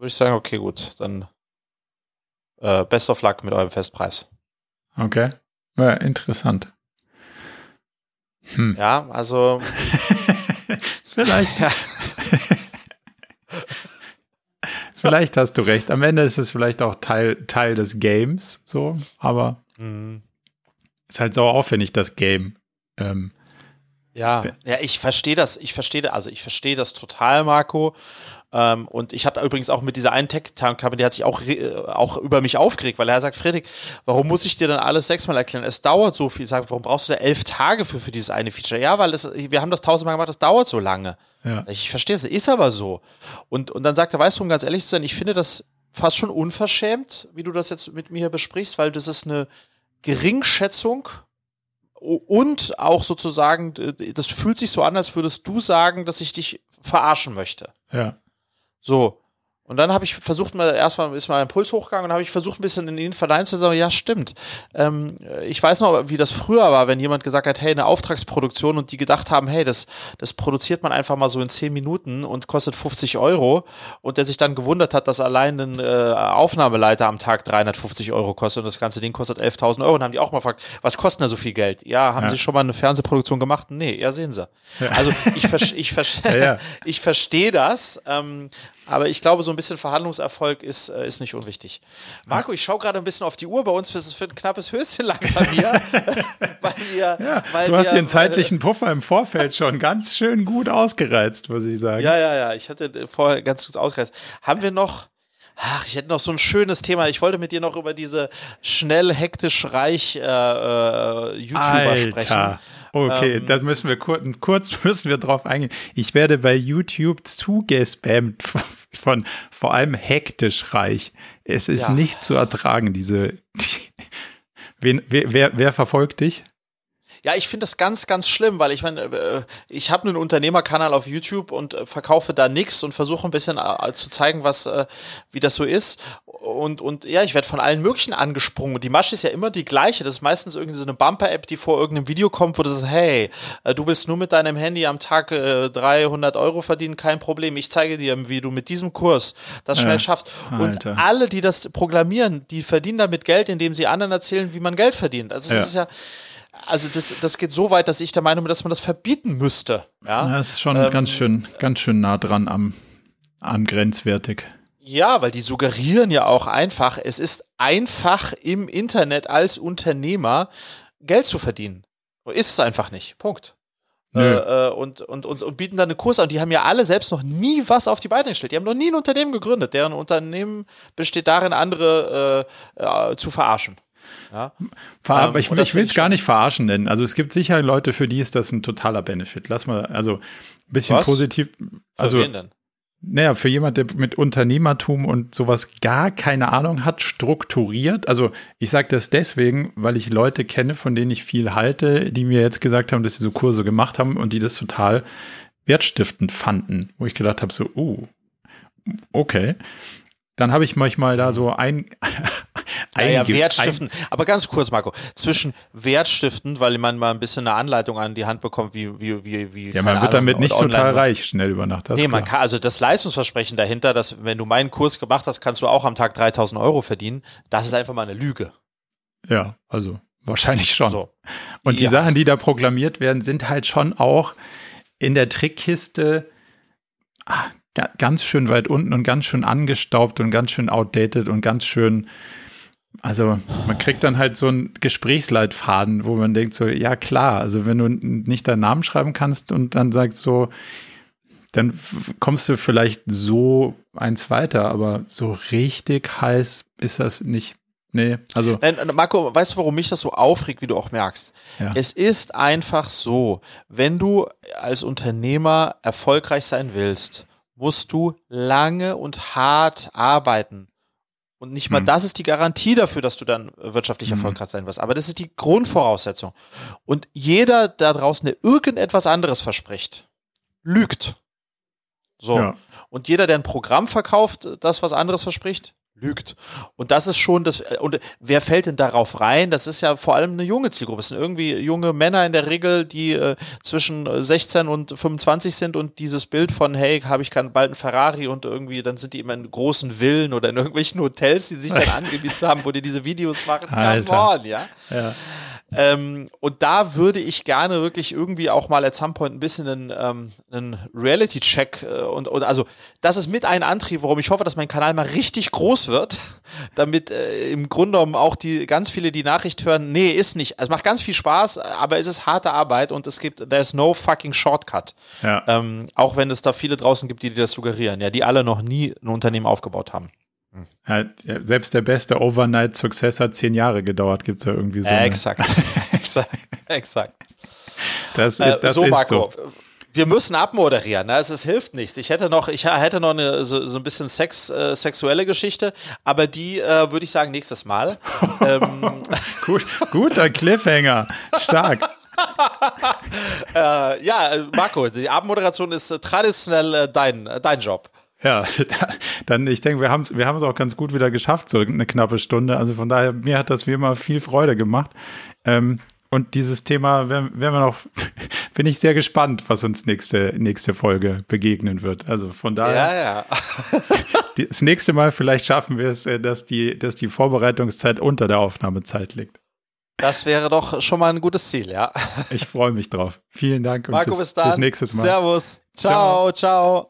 würde ich sagen, okay, gut, dann äh, Best of Luck mit eurem Festpreis. Okay. Ja, interessant. Hm. Ja, also. Vielleicht. Vielleicht hast du recht. Am Ende ist es vielleicht auch Teil, Teil des Games, so, aber mhm. ist halt so aufwendig, das Game. Ähm, ja, ja, ich verstehe das, ich verstehe, also ich verstehe das total, Marco. Ähm, und ich habe übrigens auch mit dieser einen Tech-Company, die hat sich auch, äh, auch über mich aufgeregt, weil er sagt, Friedrich, warum muss ich dir dann alles sechsmal erklären? Es dauert so viel. Ich sage, warum brauchst du da elf Tage für, für dieses eine Feature? Ja, weil es, wir haben das tausendmal gemacht, das dauert so lange. Ja. Ich verstehe es, ist aber so. Und, und dann sagt er, weißt du, um ganz ehrlich zu sein, ich finde das fast schon unverschämt, wie du das jetzt mit mir besprichst, weil das ist eine Geringschätzung und auch sozusagen, das fühlt sich so an, als würdest du sagen, dass ich dich verarschen möchte. Ja. So. Und dann habe ich versucht, mal erstmal ist mal mein Puls hochgegangen und habe ich versucht, ein bisschen in ihn verleihen zu sagen, ja, stimmt. Ähm, ich weiß noch, wie das früher war, wenn jemand gesagt hat, hey, eine Auftragsproduktion und die gedacht haben, hey, das, das produziert man einfach mal so in zehn Minuten und kostet 50 Euro und der sich dann gewundert hat, dass allein ein äh, Aufnahmeleiter am Tag 350 Euro kostet und das ganze Ding kostet 11.000 Euro. Und dann haben die auch mal gefragt, was kostet denn so viel Geld? Ja, haben ja. Sie schon mal eine Fernsehproduktion gemacht? Nee, ja, sehen Sie. Ja. Also ich, ich, ja, ich verstehe das. Ähm, aber ich glaube, so ein bisschen Verhandlungserfolg ist, äh, ist nicht unwichtig. Marco, ich schaue gerade ein bisschen auf die Uhr bei uns. Es wird ein knappes Höschen langsam hier. weil wir, ja, weil du wir, hast den zeitlichen Puffer im Vorfeld schon ganz schön gut ausgereizt, muss ich sagen. Ja, ja, ja. Ich hatte vorher ganz gut ausgereizt. Haben wir noch. Ach, ich hätte noch so ein schönes Thema. Ich wollte mit dir noch über diese schnell, hektisch, reich äh, äh, YouTuber Alter. sprechen. Okay, ähm, da müssen wir kurz, kurz müssen wir drauf eingehen. Ich werde bei YouTube zugespammt von vor allem hektisch reich. Es ist ja. nicht zu ertragen, diese. Die, wen, wer, wer, wer verfolgt dich? Ja, ich finde das ganz, ganz schlimm, weil ich meine, äh, ich habe einen Unternehmerkanal auf YouTube und äh, verkaufe da nichts und versuche ein bisschen äh, zu zeigen, was, wie das so ist. Und, und ja, ich werde von allen möglichen angesprungen. Die Masche ist ja immer die gleiche. Das ist meistens irgendwie so eine Bumper-App, die vor irgendeinem Video kommt, wo du sagst, hey, du willst nur mit deinem Handy am Tag 300 Euro verdienen, kein Problem. Ich zeige dir, wie du mit diesem Kurs das schnell ja, schaffst. Und Alter. alle, die das programmieren, die verdienen damit Geld, indem sie anderen erzählen, wie man Geld verdient. Also das ja. ist ja also das, das geht so weit, dass ich der Meinung bin, dass man das verbieten müsste. Ja, das ist schon ähm, ganz schön, ganz schön nah dran am, am grenzwertig. Ja, weil die suggerieren ja auch einfach, es ist einfach im Internet als Unternehmer Geld zu verdienen. Ist es einfach nicht. Punkt. Äh, äh, und, und, und, und, bieten dann eine Kurse an. Die haben ja alle selbst noch nie was auf die Beine gestellt. Die haben noch nie ein Unternehmen gegründet. Deren Unternehmen besteht darin, andere äh, äh zu verarschen. Ja? Aber ich, ich will es gar nicht verarschen nennen. Also es gibt sicher Leute, für die ist das ein totaler Benefit. Lass mal, also ein bisschen Was? positiv. Also, für wen denn? Naja, für jemand, der mit Unternehmertum und sowas gar keine Ahnung hat, strukturiert. Also ich sage das deswegen, weil ich Leute kenne, von denen ich viel halte, die mir jetzt gesagt haben, dass sie so Kurse gemacht haben und die das total wertstiftend fanden. Wo ich gedacht habe, so, uh, okay. Dann habe ich manchmal da so ein, ja, Wertstiften. Ein Aber ganz kurz, Marco, zwischen Wertstiften, weil man mal ein bisschen eine Anleitung an die Hand bekommt, wie, wie, wie, wie Ja, man wird Ahnung, damit nicht total reich schnell über Nacht. Nee, man kann, also das Leistungsversprechen dahinter, dass wenn du meinen Kurs gemacht hast, kannst du auch am Tag 3000 Euro verdienen, das ist einfach mal eine Lüge. Ja, also wahrscheinlich schon. So. Und die Sachen, die da proklamiert werden, sind halt schon auch in der Trickkiste ah, ganz schön weit unten und ganz schön angestaubt und ganz schön outdated und ganz schön also man kriegt dann halt so einen Gesprächsleitfaden, wo man denkt so, ja klar, also wenn du nicht deinen Namen schreiben kannst und dann sagst so, dann kommst du vielleicht so eins weiter, aber so richtig heiß ist das nicht. Nee, also. Nein, Marco, weißt du, warum mich das so aufregt, wie du auch merkst? Ja. Es ist einfach so, wenn du als Unternehmer erfolgreich sein willst, musst du lange und hart arbeiten. Und nicht mal hm. das ist die Garantie dafür, dass du dann wirtschaftlich hm. erfolgreich sein wirst. Aber das ist die Grundvoraussetzung. Und jeder da draußen, der irgendetwas anderes verspricht, lügt. So. Ja. Und jeder, der ein Programm verkauft, das was anderes verspricht, lügt. Und das ist schon das, und wer fällt denn darauf rein? Das ist ja vor allem eine junge Zielgruppe. Es sind irgendwie junge Männer in der Regel, die äh, zwischen 16 und 25 sind und dieses Bild von, hey, habe ich bald einen Ferrari und irgendwie, dann sind die immer in großen Villen oder in irgendwelchen Hotels, die sich dann angemietet haben, wo die diese Videos machen. Come on, ja. ja. Ähm, und da würde ich gerne wirklich irgendwie auch mal at some point ein bisschen einen, ähm, einen Reality-Check äh, und, und also das ist mit ein Antrieb, warum ich hoffe, dass mein Kanal mal richtig groß wird, damit äh, im Grunde genommen auch die ganz viele die Nachricht hören, nee, ist nicht. Es macht ganz viel Spaß, aber es ist harte Arbeit und es gibt, there's no fucking shortcut. Ja. Ähm, auch wenn es da viele draußen gibt, die, die das suggerieren, ja, die alle noch nie ein Unternehmen aufgebaut haben. Ja, selbst der beste Overnight-Success hat zehn Jahre gedauert, gibt es ja irgendwie so. Äh, exakt. exakt. Exakt. Das, äh, das so, ist Marco. So. Wir müssen abmoderieren, ne? es, es hilft nichts. Ich hätte noch, ich hätte noch eine, so, so ein bisschen Sex, äh, sexuelle Geschichte, aber die äh, würde ich sagen nächstes Mal. ähm. Gut, guter Cliffhanger, stark. äh, ja, Marco, die Abmoderation ist traditionell äh, dein, dein Job. Ja, dann, ich denke, wir haben es wir haben es auch ganz gut wieder geschafft, so eine knappe Stunde. Also von daher, mir hat das wie immer viel Freude gemacht. Ähm, und dieses Thema werden, werden wir noch, bin ich sehr gespannt, was uns nächste, nächste Folge begegnen wird. Also von daher. Ja, ja. das nächste Mal vielleicht schaffen wir es, äh, dass die, dass die Vorbereitungszeit unter der Aufnahmezeit liegt. Das wäre doch schon mal ein gutes Ziel, ja. Ich freue mich drauf. Vielen Dank und Marco, bis, bis, dann. bis nächstes Mal. Servus. ciao. ciao. ciao.